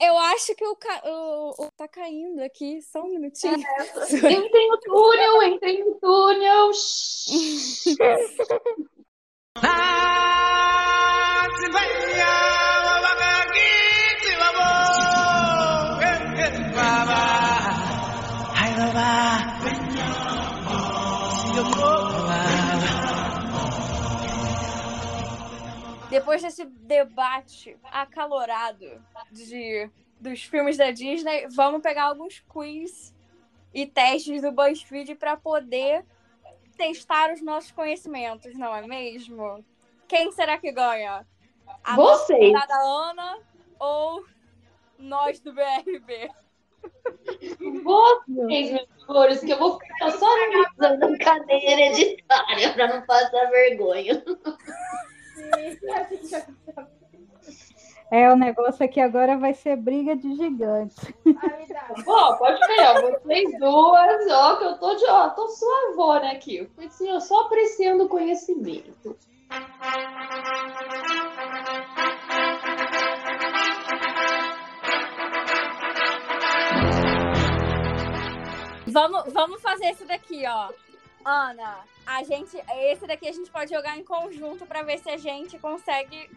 eu acho que o, ca... o, o- tá caindo aqui, só um minutinho. Entrei no túnel, entrei no túnel. [LAUGHS] Depois desse debate acalorado de, dos filmes da Disney, vamos pegar alguns quiz e testes do BuzzFeed para poder testar os nossos conhecimentos, não é mesmo? Quem será que ganha? A nossa Vocês. convidada Ana ou nós do BRB? Vocês, meus amores, que eu vou ficar só analisando cadeia hereditária pra não passar vergonha. É, o negócio aqui agora vai ser briga de gigantes. Ó, pode ver, ó, vocês duas, ó, que eu tô de, ó, tô suavona aqui. Eu fui assim, ó, só apreciando o conhecimento. Vamos, vamos fazer esse daqui, ó. Ana, a gente, esse daqui a gente pode jogar em conjunto para ver se a gente consegue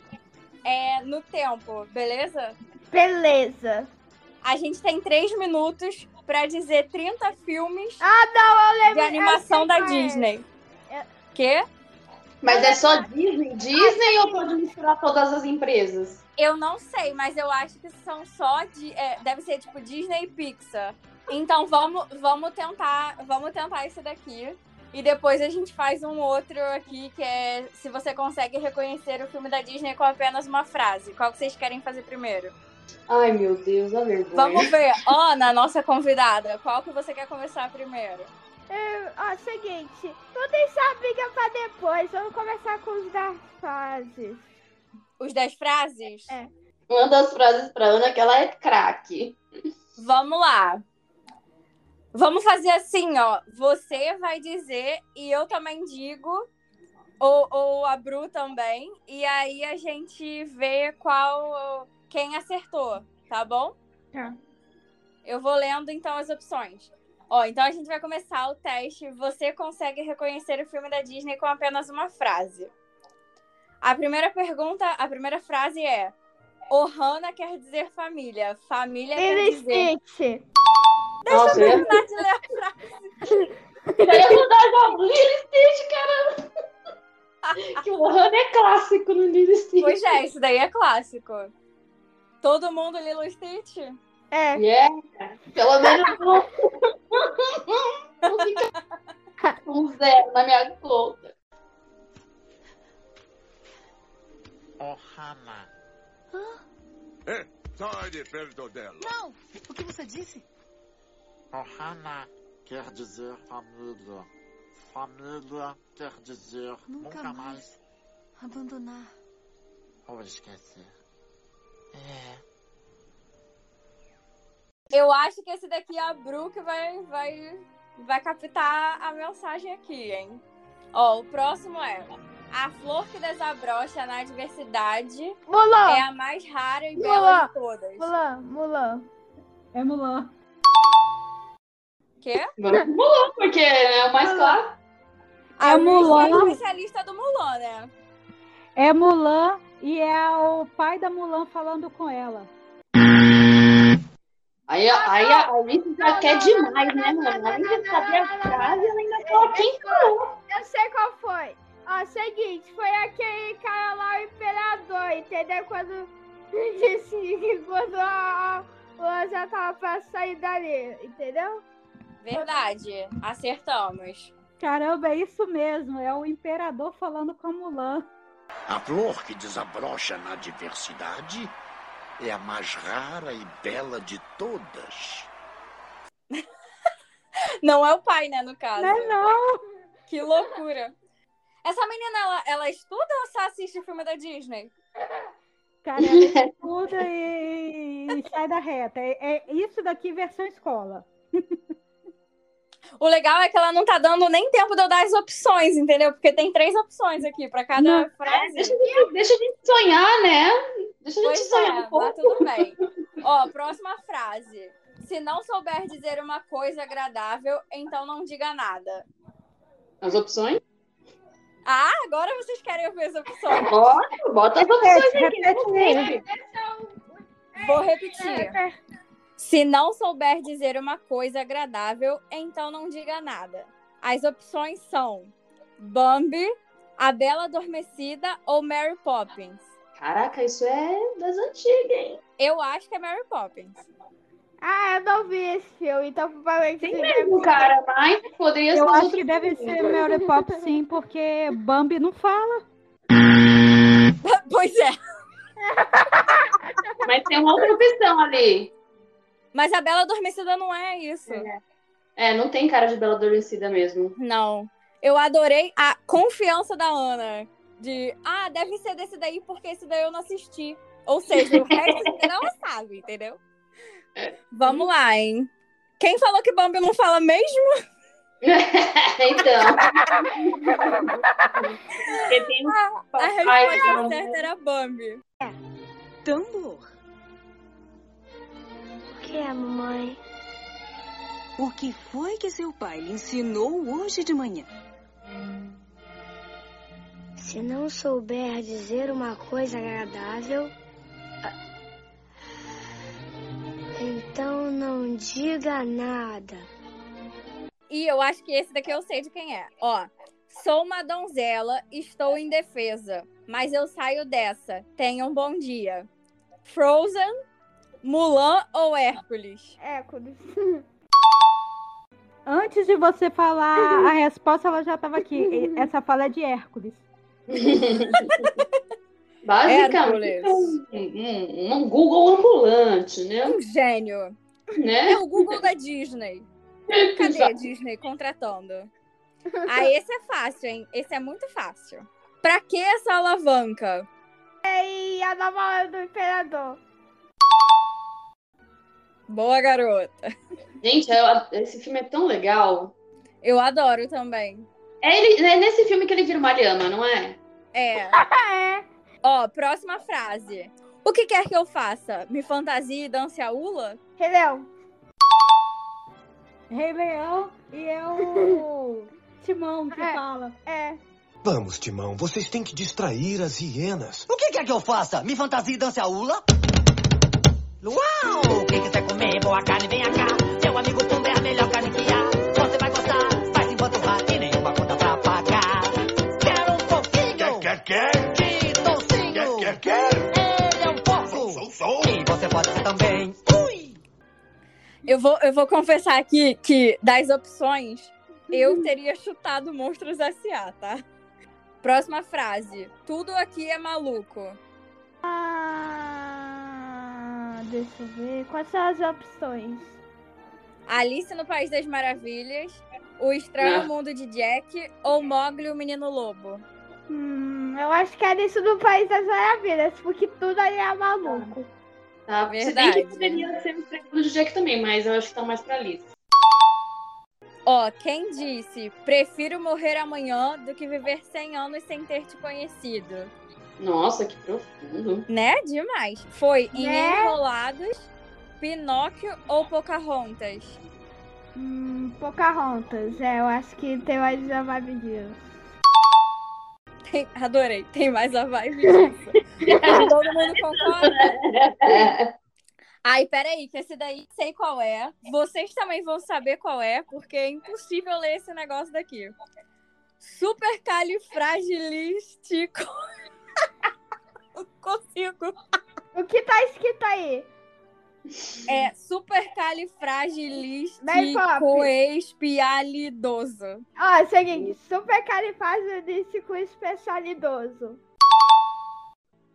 é, no tempo, beleza? Beleza. A gente tem três minutos para dizer 30 filmes Ah, não, eu lembro. de animação eu da é. Disney. É. Quê? Mas é só Disney? Disney ou pode misturar todas as empresas? Eu não sei, mas eu acho que são só de. é, deve ser tipo Disney e Pixar. Então vamos, vamos tentar. Vamos tentar esse daqui. E depois a gente faz um outro aqui que é se você consegue reconhecer o filme da Disney com apenas uma frase. Qual que vocês querem fazer primeiro? Ai, meu Deus, a vergonha. Vamos ver. Ana, nossa convidada, qual que você quer começar primeiro? É, ó, seguinte, não deixa a briga pra depois. Vamos começar com os das fases. Os 10 frases? É. Manda as frases pra Ana que ela é craque. Vamos lá. Vamos fazer assim, ó. Você vai dizer e eu também digo, ou, ou a Bru também, e aí a gente vê qual quem acertou, tá bom? Tá. Eu vou lendo então as opções. Ó, então a gente vai começar o teste. Você consegue reconhecer o filme da Disney com apenas uma frase. A primeira pergunta, a primeira frase é: Ohana quer dizer família. Família quer dizer. Nossa, eu ia Terminar de ler a frase. eu ia mudar já o Lilo Stitch, caramba. Que o Ohana é clássico no Lilo Stitch. Pois é, isso daí é clássico. Todo mundo Lilo Stitch? É. Yeah. Pelo menos não, não fica um zero na minha conta. Ohana. É, sai de perto dela. Não! O que você disse? Ohana quer dizer família. Família quer dizer Nunca nunca, mais. mais Abandonar. ou esquecer. É. Eu acho que esse daqui é a Bru que vai, vai, vai captar a mensagem aqui, hein? Ó, o próximo é. A flor que desabrocha na diversidade Mulan. é a mais rara e bela de todas. Mulan. Mulan. É Mulan. Quê? Pro Mulan, porque é o mais claro. A É Mulan. é especialista do Mulan, né? É Mulan e é o pai da Mulan falando com ela. Aí, aí a Alice já Não, quer não, demais, não, né, não, mano? Além de saber a frase, ela ainda não, fala quem falou. Eu sei qual foi. Ó, seguinte, foi aquele cara lá, o imperador, entendeu? Quando [LAUGHS] disse que quando a, a já tava pra sair dali, entendeu? Verdade. Acertamos. Caramba, é isso mesmo. É o imperador falando com a Mulan. A flor que desabrocha na diversidade é a mais rara e bela de todas. [LAUGHS] Não é o pai, né, no caso. Não é não. Que loucura. Essa menina, ela, ela estuda ou só assiste filme da Disney? Cara, ela estuda e, e sai da reta. É, é isso daqui versão escola. [LAUGHS] O legal é que ela não tá dando nem tempo de eu dar as opções, entendeu? Porque tem três opções aqui pra cada Não. É, frase. deixa, a gente, deixa a gente sonhar, né? Deixa a gente Pois sonhar é, um pouco. tá tudo bem. Ó, próxima frase. Se não souber dizer uma coisa agradável, então não diga nada. As opções? Ah, agora vocês querem ouvir as opções. Bota, bota as opções aqui. repete mesmo. Vou repetir. Se não souber dizer uma coisa agradável, então não diga nada. As opções são Bambi, A Bela Adormecida ou Mary Poppins. Caraca, isso é das antigas, hein? Eu acho que é Mary Poppins. Ah, eu não vi esse filme, então provavelmente. Tem mesmo, cara, mas poderia ser Eu acho que deve filmes. ser Mary Pop sim, porque Bambi não fala. [LAUGHS] pois é. Mas tem uma outra opção ali. Mas A Bela Adormecida não é isso. É, não tem cara de Bela Adormecida mesmo. Não. Eu adorei a confiança da Ana. De, ah, deve ser desse daí, porque esse daí eu não assisti. Ou seja, o resto [LAUGHS] ela sabe, entendeu? Vamos lá, hein? Quem falou que Bambi não fala mesmo? [LAUGHS] então. A resposta não- certa era Bambi. Tambor. O que é, mamãe? O que foi que seu pai lhe ensinou hoje de manhã? Se não souber dizer uma coisa agradável, então não diga nada. E eu acho que esse daqui eu sei de quem é. Ó. Sou uma donzela, estou em defesa, mas eu saio dessa. Tenha um bom dia. Frozen, Mulan ou Hércules? É, quando. [LAUGHS] Antes de você falar a [LAUGHS] resposta, ela já estava aqui. Essa fala é de Hércules. [LAUGHS] Basicamente, Hércules. um, um, um Google ambulante, né? Um gênio. né? É o Google da Disney. Cadê a Disney contratando? Ah, esse é fácil, hein? Esse é muito fácil. Pra que essa alavanca? E a nova hora do imperador. Boa, garota. Gente, eu- esse filme é tão legal. Eu adoro também. É, ele, é nesse filme que ele vira uma lhama, não é? É. É. [LAUGHS] Ó, próxima frase. O que quer que eu faça? Me fantasie e dance a ula? Entendeu? Rei Leão e é o [LAUGHS] Timão que É. fala. É. Vamos, Timão, vocês têm que distrair as hienas. O que quer que eu faça? Me fantasia e dance a ula? Uau! Quem quiser comer boa carne, venha cá. Meu amigo Pumba é a melhor carne que há. Você vai gostar, faz enquanto vá e nenhuma conta pra pagar. Quero um pouquinho Quer, quer? de toucinho. Quer, quer, quer? Ele é um porco. Sou, sou. E você pode ser também. Ui! Eu vou, eu vou confessar aqui que das opções, eu teria chutado Monstros S.A., tá? Próxima frase. Tudo aqui é maluco. Ah, deixa eu ver. Quais são as opções? Alice no País das Maravilhas, O Estranho Ah. Mundo de Jack ou Mogli o Menino Lobo? Hum, eu acho que é isso do País das Maravilhas, porque tudo ali é maluco. Tá? Se bem Verdade. que poderia ser o Triângulo de Jack também, mas eu acho que tá mais pra Alice. Ó, quem disse, prefiro morrer amanhã do que viver 100 anos sem ter te conhecido? Nossa, que profundo. Né? Demais. Foi em Né? Enrolados, Pinóquio ou Pocahontas? Hum, Pocahontas. É, eu acho que tem mais a vibe disso. Tem- adorei, tem mais a vibe disso. Todo mundo concorda? Ai, peraí, que esse daí sei qual é. Vocês também vão saber qual é, porque é impossível ler esse negócio daqui. Supercalifragilístico. Não consigo. O que tá escrito aí? É supercalifragilisticoespialidoso. Ó, é o seguinte, supercalifragilístico especialidoso.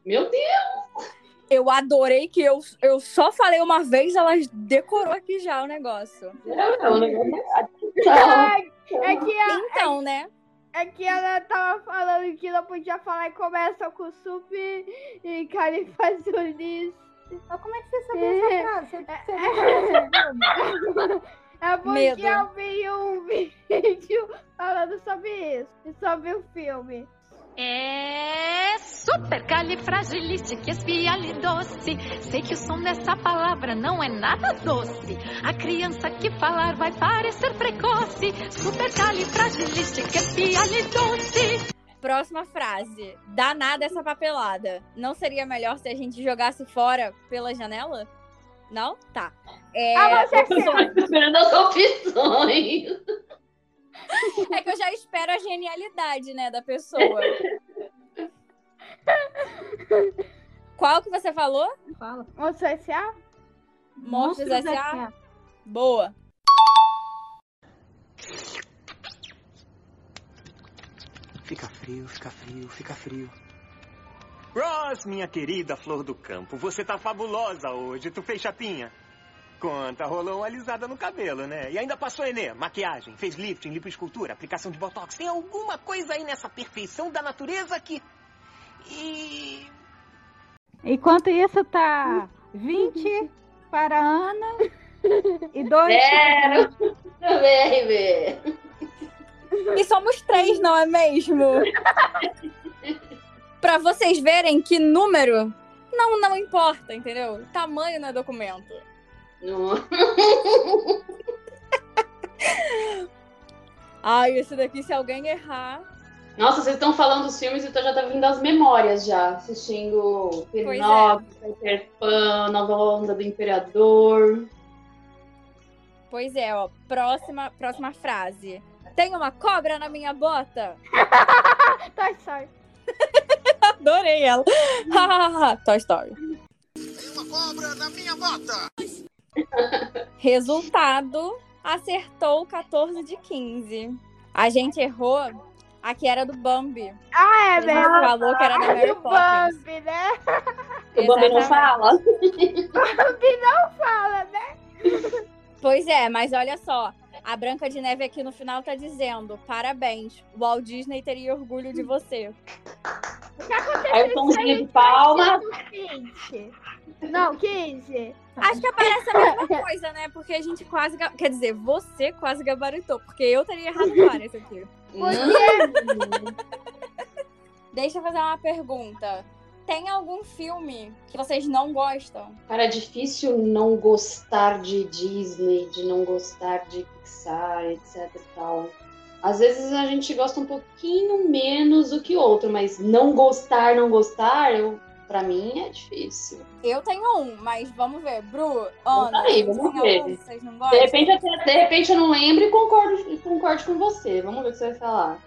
Meu Deus! Eu adorei que eu, eu só falei uma vez, ela decorou aqui já o negócio. É, é um negócio. É, é que a, Então, né? É que ela tava falando que não podia falar e começa com super e califragilístico. Mas como é que você sabia essa frase? Você, você não É porque Medo. eu vi um [LAUGHS] vídeo falando sobre isso, e sobre o filme. É supercalifragilistiquespialidoce. Sei que o som dessa palavra não é nada doce. A criança que falar vai parecer precoce. Supercalifragilistiquespialidoce. Próxima frase. Danada essa papelada. Não seria melhor se a gente jogasse fora pela janela? Não? Tá. É, Ah, você opções. [LAUGHS] Esperando as opções. É que eu já espero a genialidade, né, da pessoa. Qual que você falou? fala. Monstro S.A.? Monstros Monstros S.A.? S.A.. Boa. Fica frio, fica frio, fica frio. Ross, minha querida flor do campo, você tá fabulosa hoje. Tu fez chapinha? Conta, rolou uma alisada no cabelo, né? E ainda passou Enê, maquiagem, fez lifting, lipoescultura, aplicação de botox. Tem alguma coisa aí nessa perfeição da natureza que. E. Enquanto isso, tá 20 para a Ana [LAUGHS] e 2 Zero. Baby. E somos três, não é mesmo? [LAUGHS] pra vocês verem que número não, não importa, entendeu? Tamanho não é documento. Não. [LAUGHS] Ai, esse daqui, se alguém errar. Nossa, vocês estão falando dos filmes e eu já tá vindo as memórias já. Assistindo é. Pinóquio, Peter Pan, Nova Onda do Imperador. Pois é, ó. Próxima, próxima frase. Tem uma cobra na minha bota? [LAUGHS] Toy Story. [LAUGHS] Adorei ela. Toy Story. Uma cobra na minha bota! Resultado: acertou 14 de 15. A gente errou Aqui era do Bambi. Ah, é mesmo. falou que era da Mary do Poppins. Bambi, né? O Bambi não fala. [LAUGHS] Bambi não fala, né? Pois é, mas olha só. A Branca de Neve aqui no final tá dizendo: parabéns, o Walt Disney teria orgulho de você. O que aconteceu? Aí o tomzinho de palma. 20. Não, 15. Acho que aparece a mesma coisa, né? Porque a gente quase. Quer dizer, você quase gabaritou, porque eu teria errado várias aqui. Deixa eu fazer uma pergunta. Tem algum filme que vocês não gostam? Cara, é difícil não gostar de Disney, de não gostar de Pixar, etc e tal. Às vezes a gente gosta um pouquinho menos do que outro, mas não gostar, não gostar, eu, pra mim é difícil. Eu tenho um, mas vamos ver. Bru, Ana, Aí, vocês vamos ver. algum que vocês não De gostam? repente, até- de repente eu não lembro e concordo, concordo com você. Vamos ver o que você vai falar.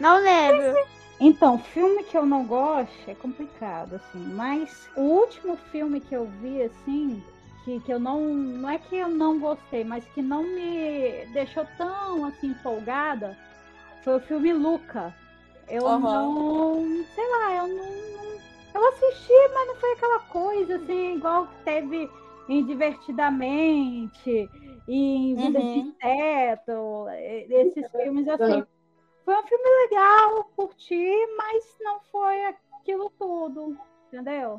Não lembro. [LAUGHS] Então, filme que eu não gosto é complicado, assim. Mas o último filme que eu vi, assim, que, que eu não. Não é que eu não gostei, mas que não me deixou tão assim empolgada, foi o filme Luca. Eu Aham. não. Sei lá, eu não. Eu assisti, mas não foi aquela coisa, assim, igual que teve em Divertidamente e em Vida Uhum. de Teto, esses filmes assim. Uhum. Foi um filme legal, curti, mas não foi aquilo tudo, entendeu?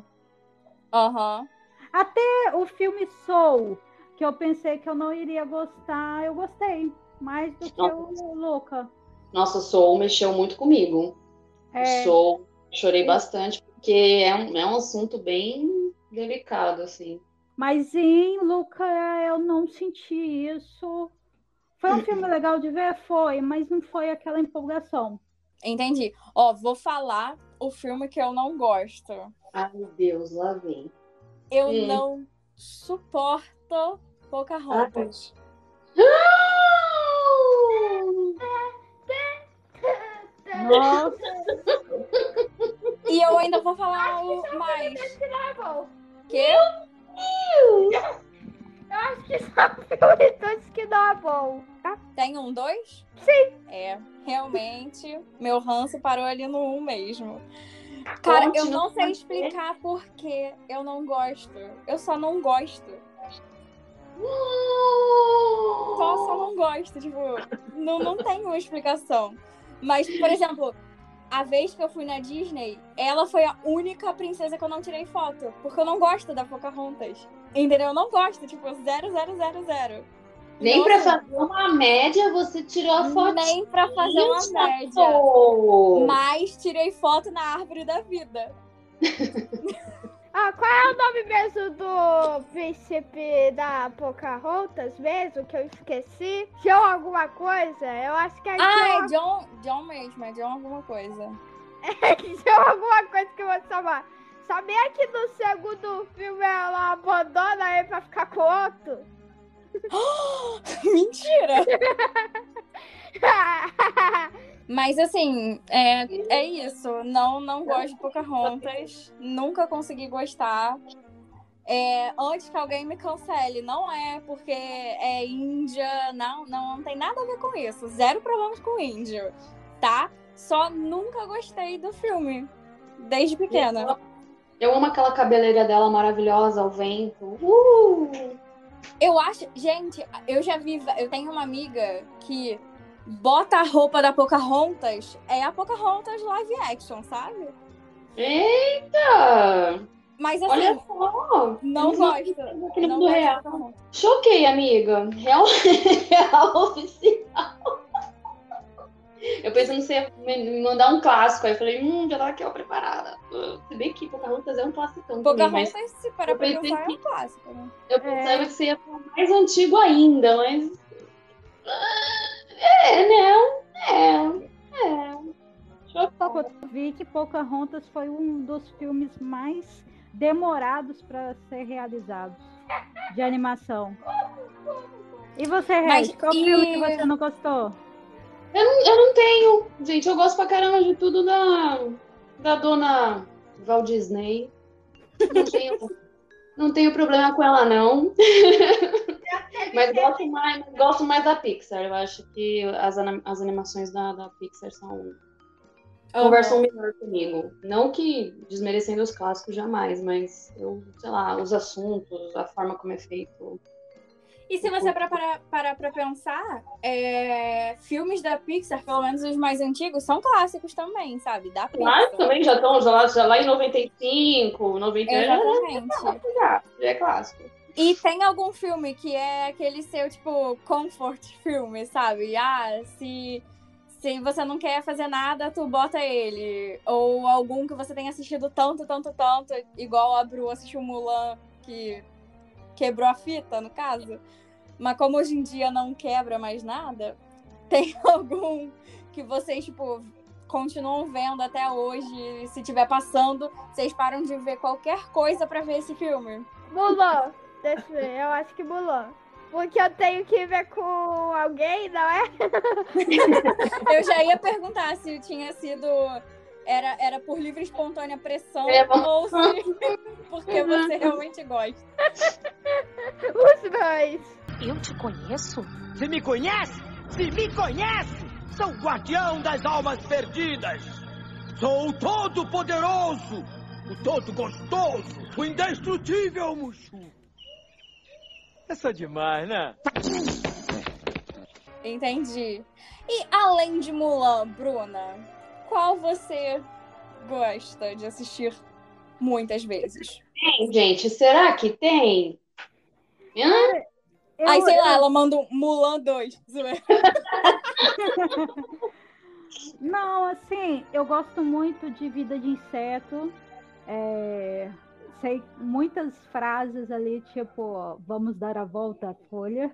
Aham. Até o filme Soul, que eu pensei que eu não iria gostar, eu gostei. Mais do que o Luca. Nossa, Soul mexeu muito comigo. É. Soul, chorei bastante, porque é um, é um assunto bem delicado, assim. Mas em Luca eu não senti isso. Foi um filme legal de ver? Foi, mas não foi aquela empolgação. Entendi. Ó, vou falar o filme que eu não gosto. Ai, meu Deus, lá vem. Eu Hum. não suporto Pocahontas. Nossa, E eu ainda vou falar o mais. Que? Eu acho que só [LAUGHS] filme todos que não é bom. Tem um dois? Sim. É, realmente, meu ranço parou ali no um mesmo. Cara, eu Continua não sei explicar por que eu não gosto. Eu só não gosto. Só, só não gosto. Tipo, não, não tem uma explicação. Mas, por exemplo, a vez que eu fui na Disney, ela foi a única princesa que eu não tirei foto. Porque eu não gosto da Pocahontas. Entendeu? Eu não gosto. Tipo, zero, zero, zero, zero. Nem Nossa, pra fazer uma média você tirou a foto. Nem pra fazer uma média. Mas... Mas tirei foto na árvore da vida. [LAUGHS] Ah, qual é o nome mesmo do príncipe da Pocahontas mesmo, que eu esqueci? John alguma coisa? Eu acho que é Ah, é John... John, John mesmo, é John alguma coisa. [LAUGHS] John alguma coisa que eu vou chamar. Sabia que no segundo filme ela abandona ele pra ficar com outro? [GASPS] Mentira! [LAUGHS] Mas assim, é, é isso. Não, não gosto de Pocahontas. Nunca consegui gostar. É, antes que alguém me cancele, não é porque é Índia, não, não, não tem nada a ver com isso. Zero problemas com índio, tá? Só nunca gostei do filme, desde pequena. Eu amo aquela cabeleira dela maravilhosa, ao vento. Uh! Eu acho, gente, eu já vi, eu tenho uma amiga que bota a roupa da Pocahontas, é a Pocahontas live action, sabe? Eita! Mas assim, Olha só! não gosto. não- real. Choquei, amiga. Real, [LAUGHS] real oficial. Eu pensei que você ia me mandar um clássico. Aí eu falei, hum, já tava aqui, ó, preparada. Se bem que Pocahontas é um classicão também, Pocahontas, mas se parar eu pra pensei pensar, é que- um clássico, né? eu pensava que você ia falar mais antigo ainda, mas... Ah, É, né? É, é. Só que eu vi que Pocahontas foi um dos filmes mais demorados para ser realizados de animação. E você, Red, qual e- filme que você não gostou? Eu não, eu não tenho. Gente, eu gosto pra caramba de tudo da, da dona Val Disney. Não tenho, não tenho problema com ela, não. Mas gosto mais, gosto mais da Pixar. Eu acho que as, as animações da, da Pixar são. Conversam melhor comigo. Não que desmerecendo os clássicos jamais, mas eu, sei lá, os assuntos, a forma como é feito. E se você parar para, parar pra pensar, é, filmes da Pixar, pelo menos os mais antigos, são clássicos também, sabe? Da Pixar. Mas também já estão já lá, já lá em 95, 98. Exatamente. Já, já é clássico. E tem algum filme que é aquele seu, tipo, comfort filme, sabe? Ah, se, se você não quer fazer nada, tu bota ele. Ou algum que você tenha assistido tanto, tanto, tanto, igual a Bru assistiu Mulan, que quebrou a fita, no caso. Mas como hoje em dia não quebra mais nada, [LAUGHS] tem algum que vocês, tipo, continuam vendo até hoje? Se tiver passando, vocês param de ver qualquer coisa pra ver esse filme? Mulan. Deixa eu ver, eu acho que Mulan. Porque eu tenho que ver com alguém, não é? [LAUGHS] Eu já ia perguntar se tinha sido. Era, era por livre e espontânea pressão É ou se [LAUGHS] porque você realmente gosta. [LAUGHS] Os dois. Eu te conheço? Se me conhece? Se me conhece? Sou o guardião das almas perdidas. Sou o todo-poderoso, o todo-gostoso, o indestrutível Mushu. É só demais, né? Entendi. E além de Mulan, Bruna, qual você gosta de assistir muitas vezes? Tem, gente, será que tem? Hã? Aí, sei lá, ela manda um Mulan 2. zoeira. [LAUGHS] Não, assim, eu gosto muito de Vida de Inseto. É, sei muitas frases ali, tipo, vamos dar a volta à folha.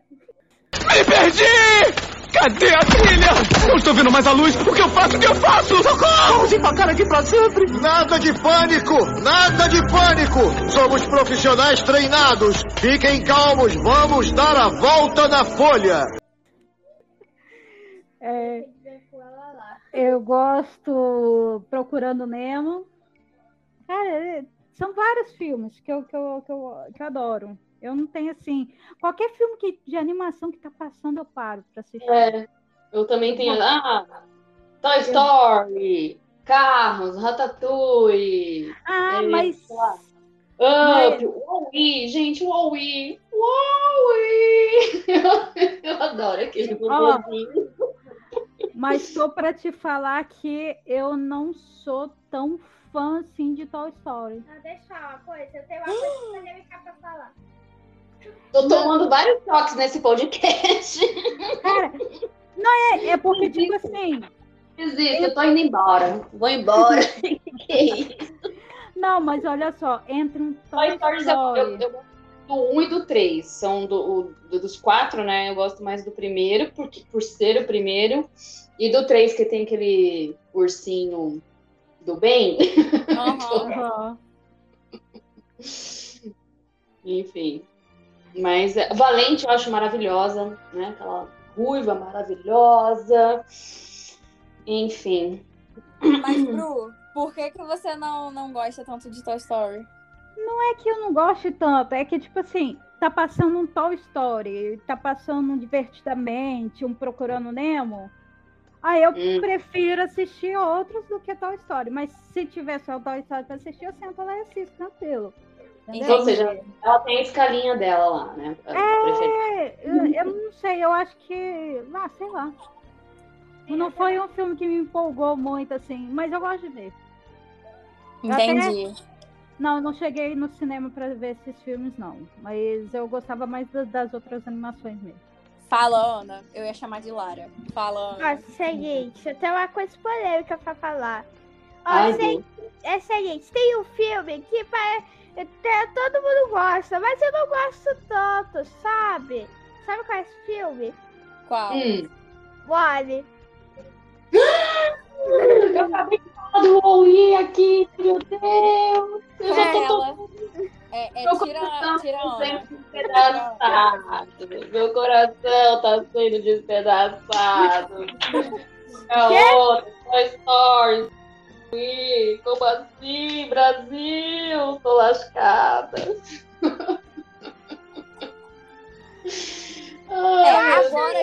Me perdi! Cadê a trilha? Não estou vendo mais a luz. O que eu faço? O que eu faço? Socorro! Vamos empacar aqui pra sempre. Nada de pânico! Nada de pânico! Somos profissionais treinados! Fiquem calmos, vamos dar a volta na folha! É, eu gosto Procurando Nemo. Cara, é- são vários filmes que eu, que eu, que eu, que eu adoro. Eu não tenho assim. Qualquer filme que, de animação que tá passando, eu paro pra assistir. É, eu também tenho. Ah, Toy Story, Carros, Ratatouille. Ah, é, mas- mas- Up, Wall-E, gente, Wall-E, Wall-E. Eu, [LAUGHS] eu adoro aquele. Mas tô pra te falar que eu não sou tão fã assim de Toy Story. Não, deixa eu falar uma coisa. Eu tenho uma coisa polêmica pra falar. Tô tomando vários toques nesse podcast. Cara, não é, é porque, tipo assim. Existe, eu tô indo embora. Vou embora. [LAUGHS] que isso? Não, mas olha só, entra um Toy Story. eu, eu do 1 e do 3. São do, do- dos quatro, né? Eu gosto mais do primeiro, porque, por ser o primeiro. E do 3, que tem aquele ursinho do bem. Aham. [LAUGHS] Enfim. Mas é, Valente eu acho maravilhosa, né? Aquela ruiva maravilhosa. Enfim. Mas, Bru, por que, que você não, não gosta tanto de Toy Story? Não é que eu não goste tanto, é que, tipo assim, tá passando um Toy Story, tá passando um Divertidamente, um Procurando Nemo. Aí eu Hum. prefiro assistir outros do que Toy Story. Mas se tiver só Toy Story pra assistir, eu sento lá e assisto, tranquilo. Ou seja, ela tem a escalinha dela lá, né? É, eu, eu não sei, eu acho que. Ah, sei lá. Não foi um filme que me empolgou muito, assim, mas eu gosto de ver. Eu até- Entendi. Não, eu não cheguei no cinema pra ver esses filmes, não. Mas eu gostava mais da- das outras animações mesmo. Fala, Ana. Eu ia chamar de Lara. Fala, Ana. Ó, seguinte, eu tenho uma coisa polêmica pra falar. Ó, Ai, é seguinte, tem um filme que para, até todo mundo gosta, mas eu não gosto tanto, sabe? Sabe qual é esse filme? Qual? Hum. Wally. Eu acabei de falar do Wall-E aqui, meu Deus! Eu já tô ela. É, é Meu tira, coração tira tá sendo despedaçado. Meu coração tá sendo despedaçado. É outro, Toy Story. Como assim, Brasil? Tô lascada. [LAUGHS]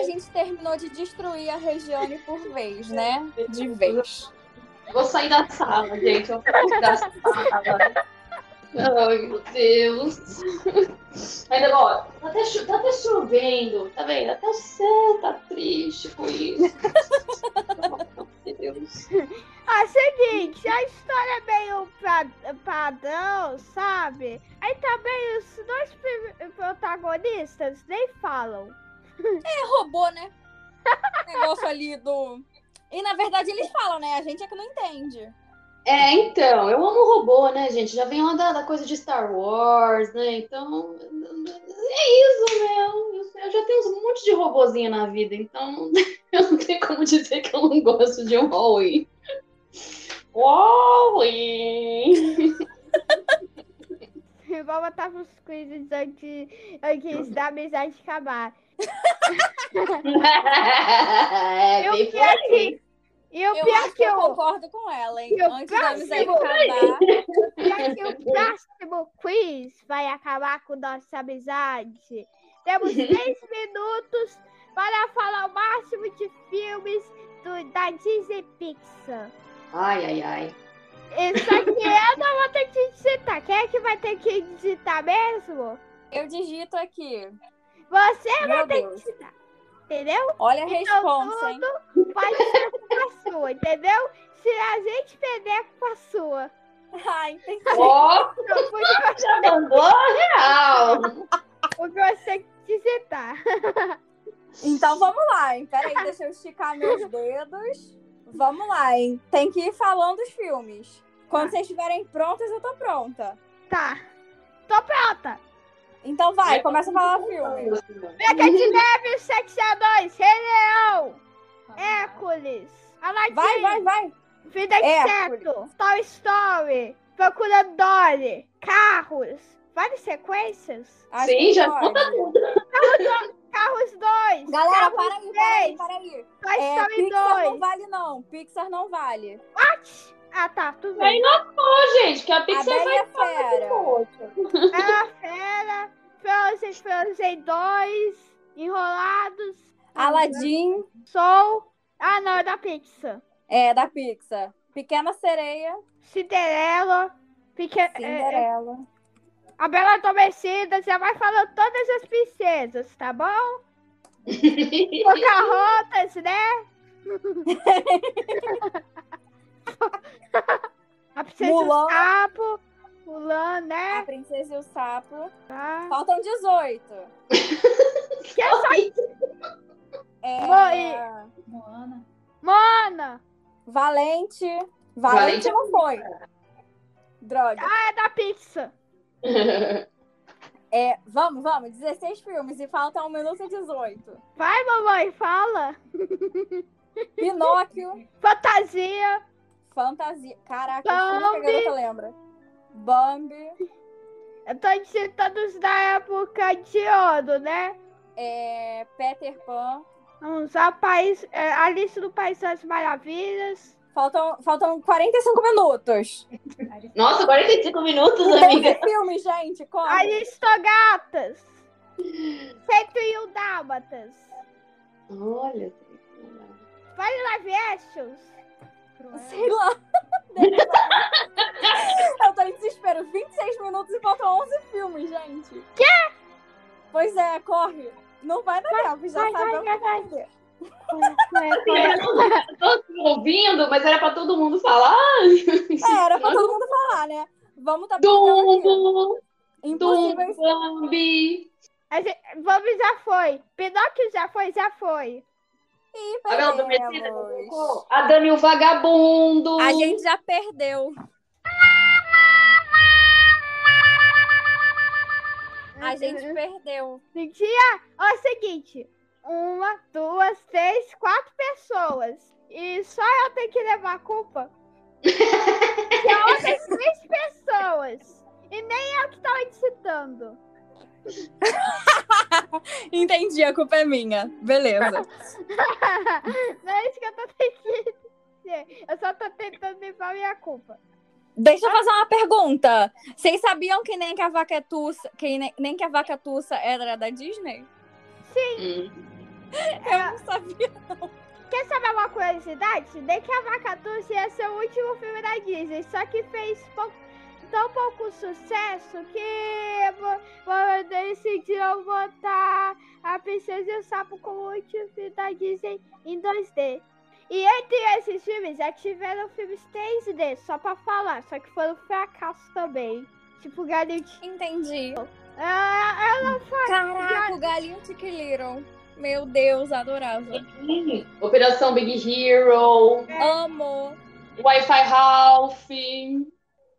gente terminou de destruir a Regiane por vez, né? De vez. Vou sair da sala, gente. Eu vou sair da sala. Ai, meu Deus. Ainda, ó, tá até, cho- tá até chovendo, tá vendo? Até o céu tá triste com isso. Meu Deus. Ah, seguinte, a história é meio padrão, sabe? Aí também os dois protagonistas nem falam. É robô, né? [LAUGHS] Negócio ali do. E na verdade eles falam, né? A gente é que não entende. É, então, eu amo robô, né, gente? Já vem lá da, da coisa de Star Wars, né? Então, é isso, meu. Eu, eu já tenho um monte de robozinho na vida, então [LAUGHS] eu não tenho como dizer que eu não gosto de um Huawei. Huawei! [LAUGHS] Vou botar pros quizzes antes, antes da amizade acabar. [LAUGHS] é, E o bem E o Eu pior acho que que eu eu. concordo com ela, hein? E o Antes da amizade acabar. [LAUGHS] pior que o próximo quiz vai acabar com nossa amizade. Temos [LAUGHS] três minutos para falar o máximo de filmes do- da Disney Pixar. Ai, ai, ai. Isso aqui [LAUGHS] eu não vou ter que digitar. Quem é que vai ter que digitar mesmo? Eu digito aqui. Você Meu vai ter Deus. que digitar. Entendeu? Olha a Então, responsa, hein? pode ser culpa sua, entendeu? Se a gente perder, é culpa sua. Ah, entendi. Não, porque já mandou real. porque você tem que digitar. Então vamos lá, hein? Peraí, deixa eu esticar meus dedos. Vamos lá, hein? Tem que ir falando os filmes. Quando vocês estiverem prontas, eu tô pronta. Tá. Tô pronta. Então vai, começa a falar o filme. Branca de Neve, 7 a 2, Rei Leão, Hércules, Aladdin, Vai, vai, vai. Vida de. Inseto, Toy Story, Procurando Dory, Carros, várias sequências. Acho Sim, já conta tudo. Carros 2, Galera, Carros para aí, para aí, 3, para aí. Toy É, Story Pixar 2. não vale, não. Pixar não vale. What? Ah, tá, tudo Aí bem. não, gente, que a Pixar a vai Fera. Ela Fera, Frozen, Frozen 2, Enrolados, Aladdin Soul, ah não, é da Pixar. é da Pixar. Pequena Sereia, Cinderela, Peque... é, é, Cinderela. a Bela Adormecida, já vai falando todas as princesas, tá bom? [LAUGHS] Pocahontas, né? [LAUGHS] [LAUGHS] a princesa Mulan. do sapo, Mulan, A né? Princesa e o Sapo. Tá. Faltam 18. Que é só É... Moana. Mona, Valente. Valente Valente não foi. Droga. ah, é da Pixar. [LAUGHS] É, vamos, vamos. 16 filmes e falta 1 minuto e 18. Vai, mamãe, fala. Pinóquio, Fantasia, Fantasia. Caraca, tudo que a garota lembra. Bambi, eu tô digitando os da época de ouro, né? é, Peter Pan. Vamos usar país, é, Alice do País das Maravilhas. Faltam, faltam 45 minutos. Nossa, 45 minutos, 11 amiga. filmes, gente. Como? Aristogatas. 101 Dálmatas. Olha. Vale live actions. Sei lá. Eu tô em desespero. 26 minutos e faltam 11 filmes, gente. Quê? Pois é, corre. Não vai dar tempo, já vai, sabe vai, o que vai, fazer. Eu tô ouvindo, mas era pra todo mundo falar. É, era pra todo mundo falar, né? Vamos tá. Dumbo. Dumbo, Bambi. Gente- Vamos, já foi. Pinóquio já foi, já foi. Ih, A Bela Adormecida perdemos. A Dani o Vagabundo. A gente já perdeu. A gente perdeu. Mentira! Ó, é o seguinte. Uma, duas, três, quatro pessoas. E só eu tenho que levar a culpa. [LAUGHS] São outras três pessoas. E nem eu que tava digitando. [LAUGHS] [LAUGHS] Entendi, a culpa é minha. Beleza. [LAUGHS] Não é isso que eu tô tentando dizer. Eu só tô tentando limpar minha culpa. Deixa eu fazer uma pergunta. Vocês sabiam que nem que a vaca tussa, que nem, nem que a vaca tussa era da Disney? Hum. [LAUGHS] Eu não sabia, não. Quer saber uma curiosidade? De que a Vaca Tussa ia ser o último filme da Disney, só que fez pou- tão pouco sucesso que vo- vo- decidiram botar a Princesa e o Sapo como último filme da Disney em 2D. E entre esses filmes já tiveram filmes 3D, só pra falar, só que foram fracasso também. Tipo, Galinho. Entendi. Ah, ela foi. Caraca, o galinho Chick Little. Meu Deus, adorava. Operação Big Hero, Amo. Wi-Fi Ralph.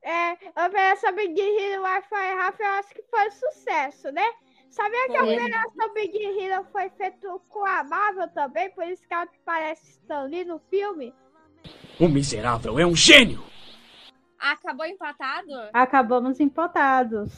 É, Operação Big Hero Wi-Fi eu acho que foi um sucesso, né? Sabia que a. Operação Big Hero foi feito com a Marvel também, por isso que ela parece Stan Lee no filme? O miserável é um gênio! Acabou empatado? Acabamos empatados.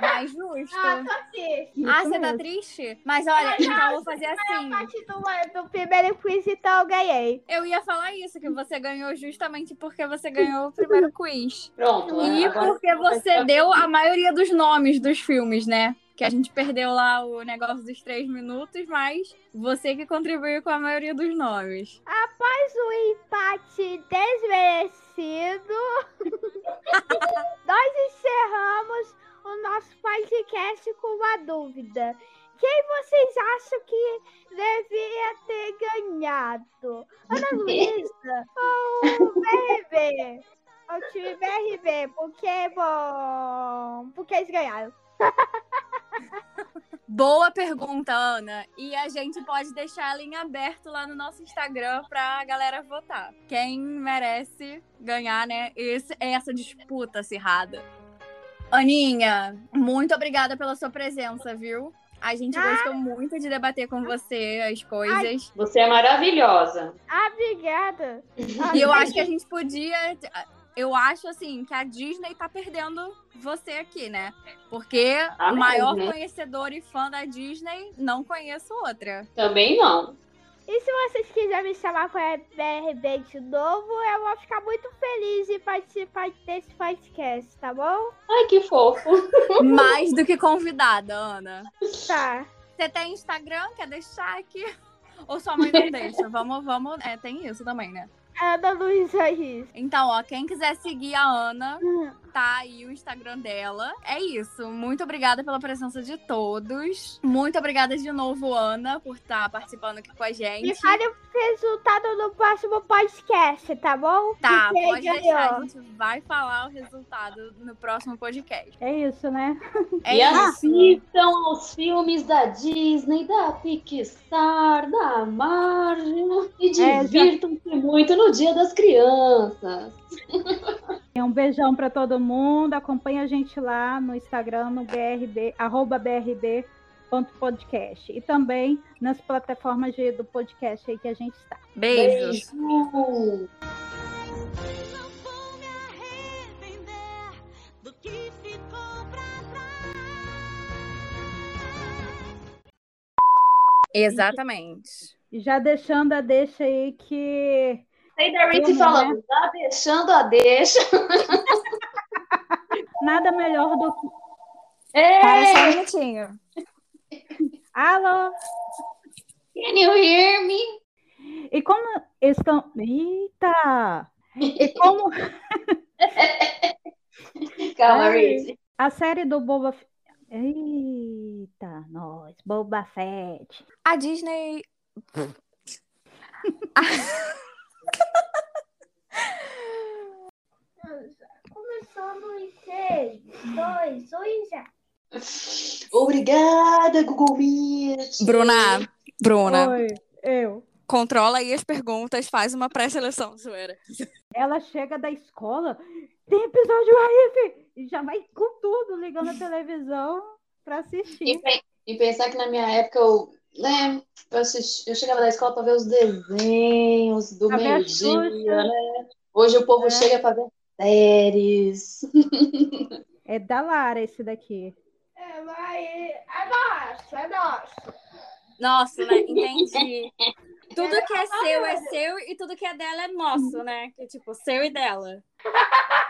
Mais justo. Ah, tô triste. Ah, você tá triste? Mas olha, Mas então eu vou fazer assim. parte do, do primeiro quiz, então eu ganhei. Eu ia falar isso, que você ganhou justamente porque você ganhou o primeiro quiz. Pronto. E porque você deu a maioria dos nomes dos filmes, né? Que a gente perdeu lá o negócio dos três minutos, mas você que contribuiu com a maioria dos nomes. Após o empate desmerecido, [LAUGHS] nós encerramos o nosso podcast com uma dúvida. Quem vocês acham que devia ter ganhado? Ana [LAUGHS] Luísa ou o BRB? O time BRB, porque, bom, porque eles ganharam. [LAUGHS] Boa pergunta, Ana. E a gente pode deixar ela em aberto lá no nosso Instagram pra galera votar. Quem merece ganhar, né? Esse, essa disputa acirrada. Aninha, muito obrigada pela sua presença, viu? A gente gostou muito de debater com você as coisas. Você é maravilhosa. Ah, obrigada. E eu acho que a gente podia. Eu acho assim que a Disney tá perdendo você aqui, né? Porque Ah, o maior mesmo. conhecedor e fã da Disney, não conheço outra. Também não. E se vocês quiserem me chamar para BRB de novo, eu vou ficar muito feliz em participar desse podcast, tá bom? Ai, que fofo. [LAUGHS] Mais do que convidada, Ana. Tá. Você tem Instagram? Quer deixar aqui? Ou sua mãe não deixa? [LAUGHS] Vamos, vamos. É, tem isso também, né? Ana Luísa Riz. Então, ó, quem quiser seguir a Ana, tá aí o Instagram dela. É isso. Muito obrigada pela presença de todos. Muito obrigada de novo, Ana, por estar participando aqui com a gente. Me fale o resultado no próximo podcast, tá bom? Tá, De quem pode deixar. A ganhou. gente vai falar o resultado no próximo podcast. É isso, né? É e isso. assistam aos filmes da Disney, da Pixar, da Marvel e É, já- divirtam-se muito no Dia das Crianças. Um beijão pra todo mundo. Acompanha a gente lá no Instagram, no BRB, arroba brb.podcast. E também nas plataformas de- do podcast aí que a gente está. Beijos. Beijo. Exatamente. E já deixando a deixa aí que. Sei da Vamos, falando, né? tá deixando a deixa. [LAUGHS] Nada melhor do que. Para só um Ei, minutinho. Alô? can you hear me? E como estão. Eita! E como [LAUGHS] Calma. Ritzy. a série do Boba. F- Eita, nós, Boba Fett. A Disney. [LAUGHS] Começando em 3, 2, 1 já. Obrigada, Google Meet. Bruna, Bruna, Oi, eu. controla aí as perguntas, faz uma pré-seleção, zoeira. Ela chega da escola, tem episódio aí, fi, e já vai com tudo, ligando a televisão pra E, assistir. pe- e pensar que na minha época eu, né, eu, assisti- eu chegava da escola para ver os desenhos do meio-dia, né? Hoje o povo É. chega para ver séries. É da Lara esse daqui. É, mas é nosso, é nosso. Nossa, né? Entendi. [LAUGHS] Tudo que é seu é seu e tudo que é dela é nosso, né? Que tipo, seu e dela. [LAUGHS]